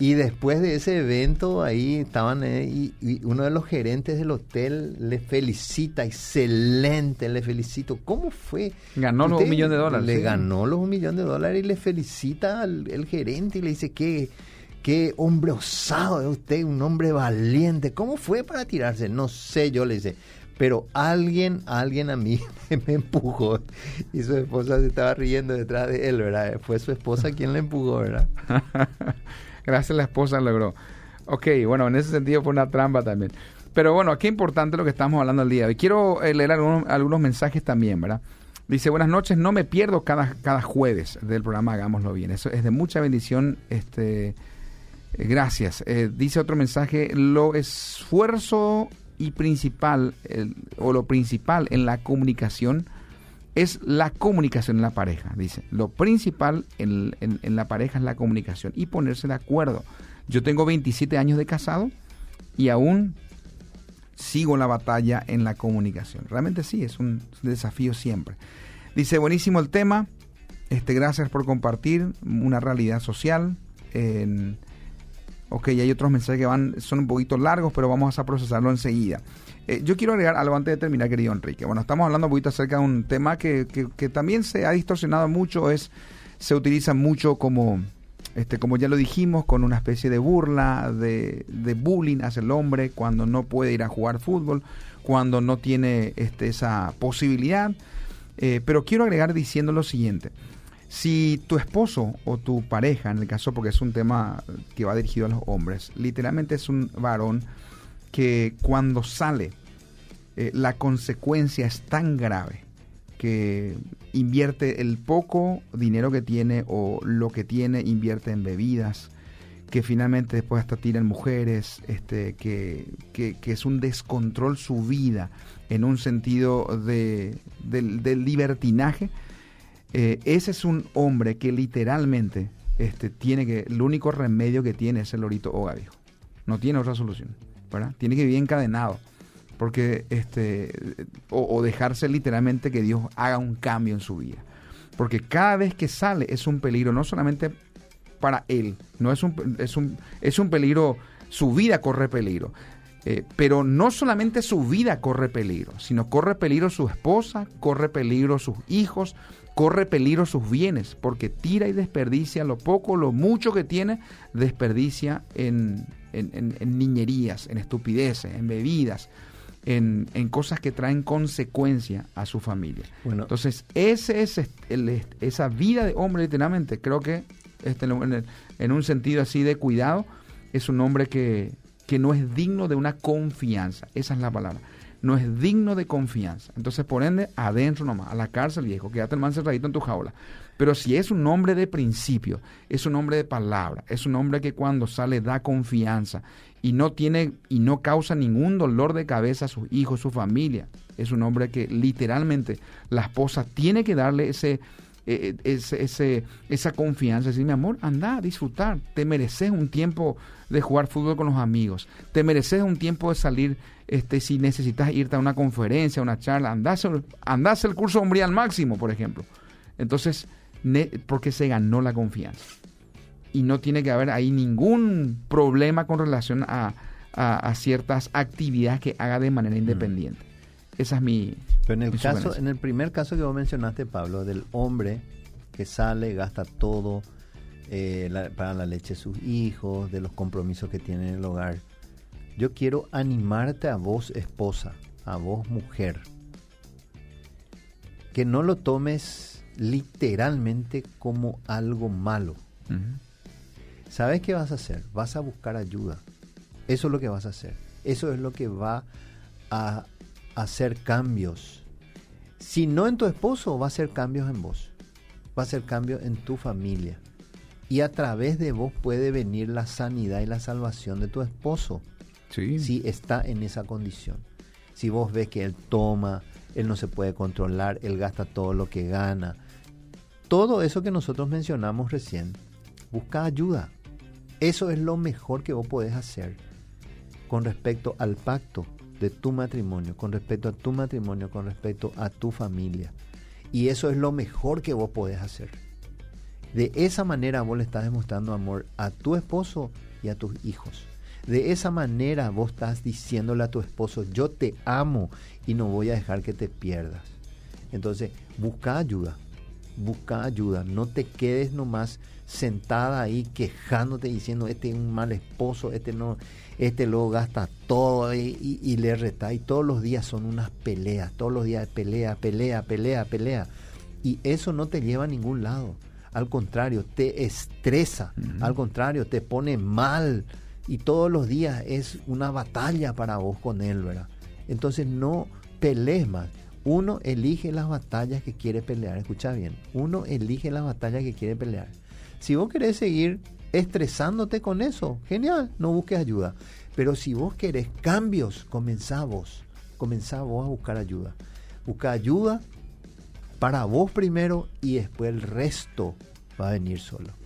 Y después de ese evento, ahí estaban, eh, y, uno de los gerentes del hotel le felicita, excelente, le felicito. ¿Cómo fue? Ganó los un millón de dólares. Le ganó los un millón de dólares y le felicita al el gerente y le dice que qué hombre osado es usted, un hombre valiente. ¿Cómo fue para tirarse? No sé, yo le dice. Pero alguien, alguien a mí (laughs) me empujó y su esposa se estaba riendo detrás de él, ¿verdad? Fue su esposa quien le empujó, ¿verdad? (laughs) Gracias la esposa logró. Ok, bueno, en ese sentido fue una trampa también. Pero bueno, qué importante lo que estamos hablando el día de hoy. Quiero eh, leer algunos, mensajes también, ¿verdad? Dice, buenas noches, no me pierdo cada, cada jueves del programa Hagámoslo Bien. Eso es de mucha bendición este, gracias. Eh, dice otro mensaje, lo esfuerzo y principal, o lo principal en la comunicación es la comunicación en la pareja, dice. Lo principal en, en, la pareja es la comunicación y ponerse de acuerdo. Yo tengo 27 años de casado y aún sigo la batalla en la comunicación. Realmente sí, es un desafío siempre. Dice, buenísimo el tema. Este, gracias por compartir una realidad social. En, ok, hay otros mensajes que van, son un poquito largos, pero vamos a procesarlo enseguida. Eh, yo quiero agregar algo antes de terminar, querido Enrique. Bueno, estamos hablando un poquito acerca de un tema que, que, también se ha distorsionado mucho, es se utiliza mucho como, este, como ya lo dijimos, con una especie de burla, de, de bullying hacia el hombre cuando no puede ir a jugar fútbol, cuando no tiene este, esa posibilidad. Eh, pero quiero agregar diciendo lo siguiente. Si tu esposo o tu pareja, en el caso porque es un tema que va dirigido a los hombres, literalmente es un varón que cuando sale eh, la consecuencia es tan grave que invierte el poco dinero que tiene o lo que tiene invierte en bebidas, que finalmente después hasta tiran mujeres, este, que, que, es un descontrol su vida en un sentido de, libertinaje, eh, ese es un hombre que literalmente este, tiene que, el único remedio que tiene es el lorito hoga, No tiene otra solución, ¿verdad? Tiene que vivir encadenado. Porque, este, o, dejarse literalmente que Dios haga un cambio en su vida. Porque cada vez que sale es un peligro, no solamente para él, no es un, es un, es un peligro, su vida corre peligro. Eh, pero no solamente su vida corre peligro, sino corre peligro su esposa, corre peligro sus hijos, corre peligro sus bienes, porque tira y desperdicia lo poco, lo mucho que tiene, desperdicia en, niñerías, en estupideces, en bebidas, en, cosas que traen consecuencia a su familia. Bueno. Entonces, ese es esa vida de hombre, literalmente, creo que este, en, un sentido así de cuidado, es un hombre que, que no es digno de una confianza. Esa es la palabra no es digno de confianza. Entonces, por ende, adentro nomás, a la cárcel, viejo, quédate el man cerradito en tu jaula. Pero si es un hombre de principio, es un hombre de palabra, es un hombre que cuando sale da confianza y no tiene y no causa ningún dolor de cabeza a sus hijos, su familia. Es un hombre que literalmente la esposa tiene que darle ese eh, ese, esa confianza, decir, mi amor, anda a disfrutar, te mereces un tiempo de jugar fútbol con los amigos, te mereces un tiempo de salir, este, si necesitas irte a una conferencia, a una charla, andás, andás el curso hombría al máximo, por ejemplo. Entonces, porque se ganó la confianza. Y no tiene que haber ahí ningún problema con relación a, a, ciertas actividades que haga de manera mm. independiente. Esa es mi. Pero en el caso, en el primer caso que vos mencionaste, Pablo, del hombre que sale, gasta todo eh, para la leche de sus hijos, de los compromisos que tiene en el hogar. Yo quiero animarte a vos, esposa, a vos, mujer, que no lo tomes literalmente como algo malo. ¿Sabes qué vas a hacer? Vas a buscar ayuda. Eso es lo que vas a hacer. Eso es lo que va a hacer cambios. Si no en tu esposo, va a hacer cambios en vos. Va a hacer cambios en tu familia. Y a través de vos puede venir la sanidad y la salvación de tu esposo. Si está en esa condición. Si vos ves que él toma, él no se puede controlar, él gasta todo lo que gana. Todo eso que nosotros mencionamos recién, busca ayuda. Eso es lo mejor que vos podés hacer con respecto al pacto de tu matrimonio, con respecto a tu matrimonio, con respecto a tu familia. Y eso es lo mejor que vos podés hacer. De esa manera vos le estás demostrando amor a tu esposo y a tus hijos. De esa manera vos estás diciéndole a tu esposo, yo te amo y no voy a dejar que te pierdas. Entonces, busca ayuda, busca ayuda, no te quedes nomás sentada ahí quejándote diciendo, este es un mal esposo, este no, este luego gasta todo y, le reta. Y todos los días son unas peleas, todos los días pelea, pelea, pelea, pelea. Y eso no te lleva a ningún lado. Al contrario, te estresa, al contrario, te pone mal. Y todos los días es una batalla para vos con él, ¿verdad? Entonces no pelees más. Uno elige las batallas que quiere pelear. Escucha bien. Uno elige las batallas que quiere pelear. Si vos querés seguir estresándote con eso, genial, no busques ayuda. Pero si vos querés cambios, comenzá vos, comenzá vos a buscar ayuda. Busca ayuda para vos primero y después el resto va a venir solo.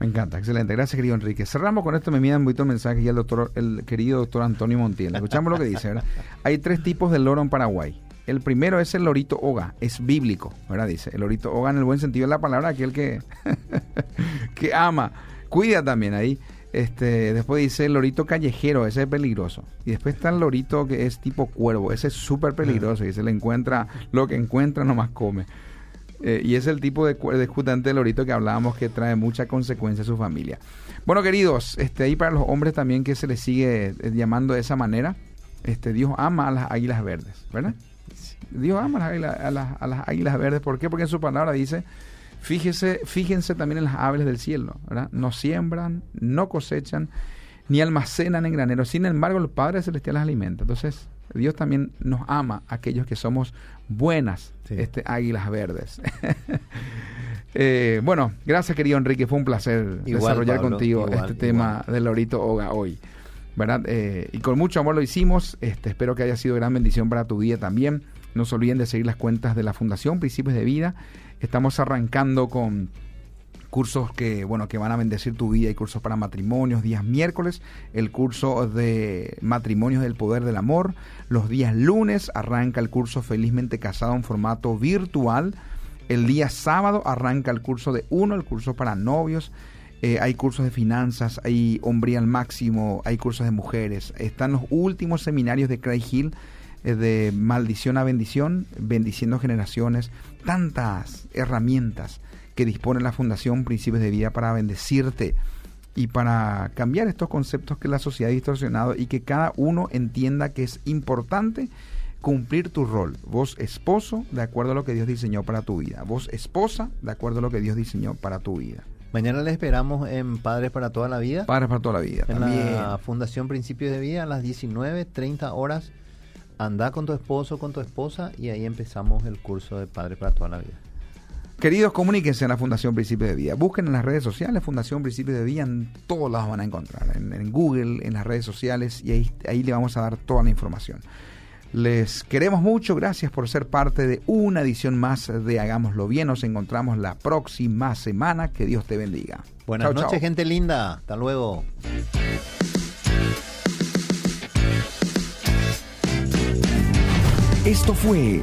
Me encanta, excelente. Gracias, querido Enrique. Cerramos con esto, me envían un mensaje y el doctor, el querido doctor Antonio Montiel. Escuchamos lo que dice, ¿verdad? Hay tres tipos de loro en Paraguay. El primero es el lorito oga, es bíblico, ¿verdad? Dice, el lorito oga en el buen sentido de la palabra, aquel que, (laughs) que ama, cuida también ahí. Este, después dice el lorito callejero, ese es peligroso. Y después está el lorito que es tipo cuervo, ese es súper peligroso y se le encuentra, lo que encuentra nomás come. Eh, y es el tipo de, de el lorito que hablábamos que trae mucha consecuencia a su familia. Bueno, queridos, este, ahí para los hombres también que se les sigue eh, llamando de esa manera, este, Dios ama a las águilas verdes, ¿verdad? Dios ama a las, águilas, a, las, a las águilas verdes. ¿Por qué? Porque en su palabra dice, fíjese, fíjense también en las aves del cielo, ¿verdad? No siembran, no cosechan, ni almacenan en graneros. Sin embargo, el Padre Celestial las alimenta. Entonces, Dios también nos ama a aquellos que somos buenas este, águilas verdes. (laughs) eh, bueno, gracias querido Enrique, fue un placer desarrollar contigo este tema del lorito Oga hoy. ¿verdad? Eh, y con mucho amor lo hicimos. Este, espero que haya sido gran bendición para tu vida también. No se olviden de seguir las cuentas de la Fundación Principios de Vida. Estamos arrancando con cursos que, bueno, que van a bendecir tu vida y cursos para matrimonios. Días miércoles, el curso de matrimonios del poder del amor. Los días lunes arranca el curso Felizmente Casado en formato virtual. El día sábado arranca el curso de uno, el curso para novios. Eh, hay cursos de finanzas, hay hombría al máximo, hay cursos de mujeres. Están los últimos seminarios de Craig Hill eh, de maldición a bendición, bendiciendo generaciones. Tantas herramientas que dispone la Fundación Principios de Vida para bendecirte y para cambiar estos conceptos que la sociedad ha distorsionado y que cada uno entienda que es importante cumplir tu rol. Vos esposo, de acuerdo a lo que Dios diseñó para tu vida. Vos esposa, de acuerdo a lo que Dios diseñó para tu vida. Mañana le esperamos en Padres para toda la vida. Padres para toda la vida. En la Fundación Principios de Vida a las 19, 30 horas. Anda con tu esposo, con tu esposa y ahí empezamos el curso de Padres para toda la vida. Queridos, comuníquense en la Fundación Principios de Vida. Busquen en las redes sociales Fundación Principios de Vida. En todos lados van a encontrar. En, Google, en las redes sociales. Y ahí, ahí le vamos a dar toda la información. Les queremos mucho. Gracias por ser parte de una edición más de Hagámoslo Bien. Nos encontramos la próxima semana. Que Dios te bendiga. Buenas noches, gente linda. Hasta luego. Esto fue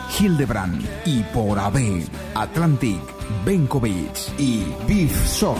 Hildebrand y por AB, Atlantic, Benkovic y Beef Shop.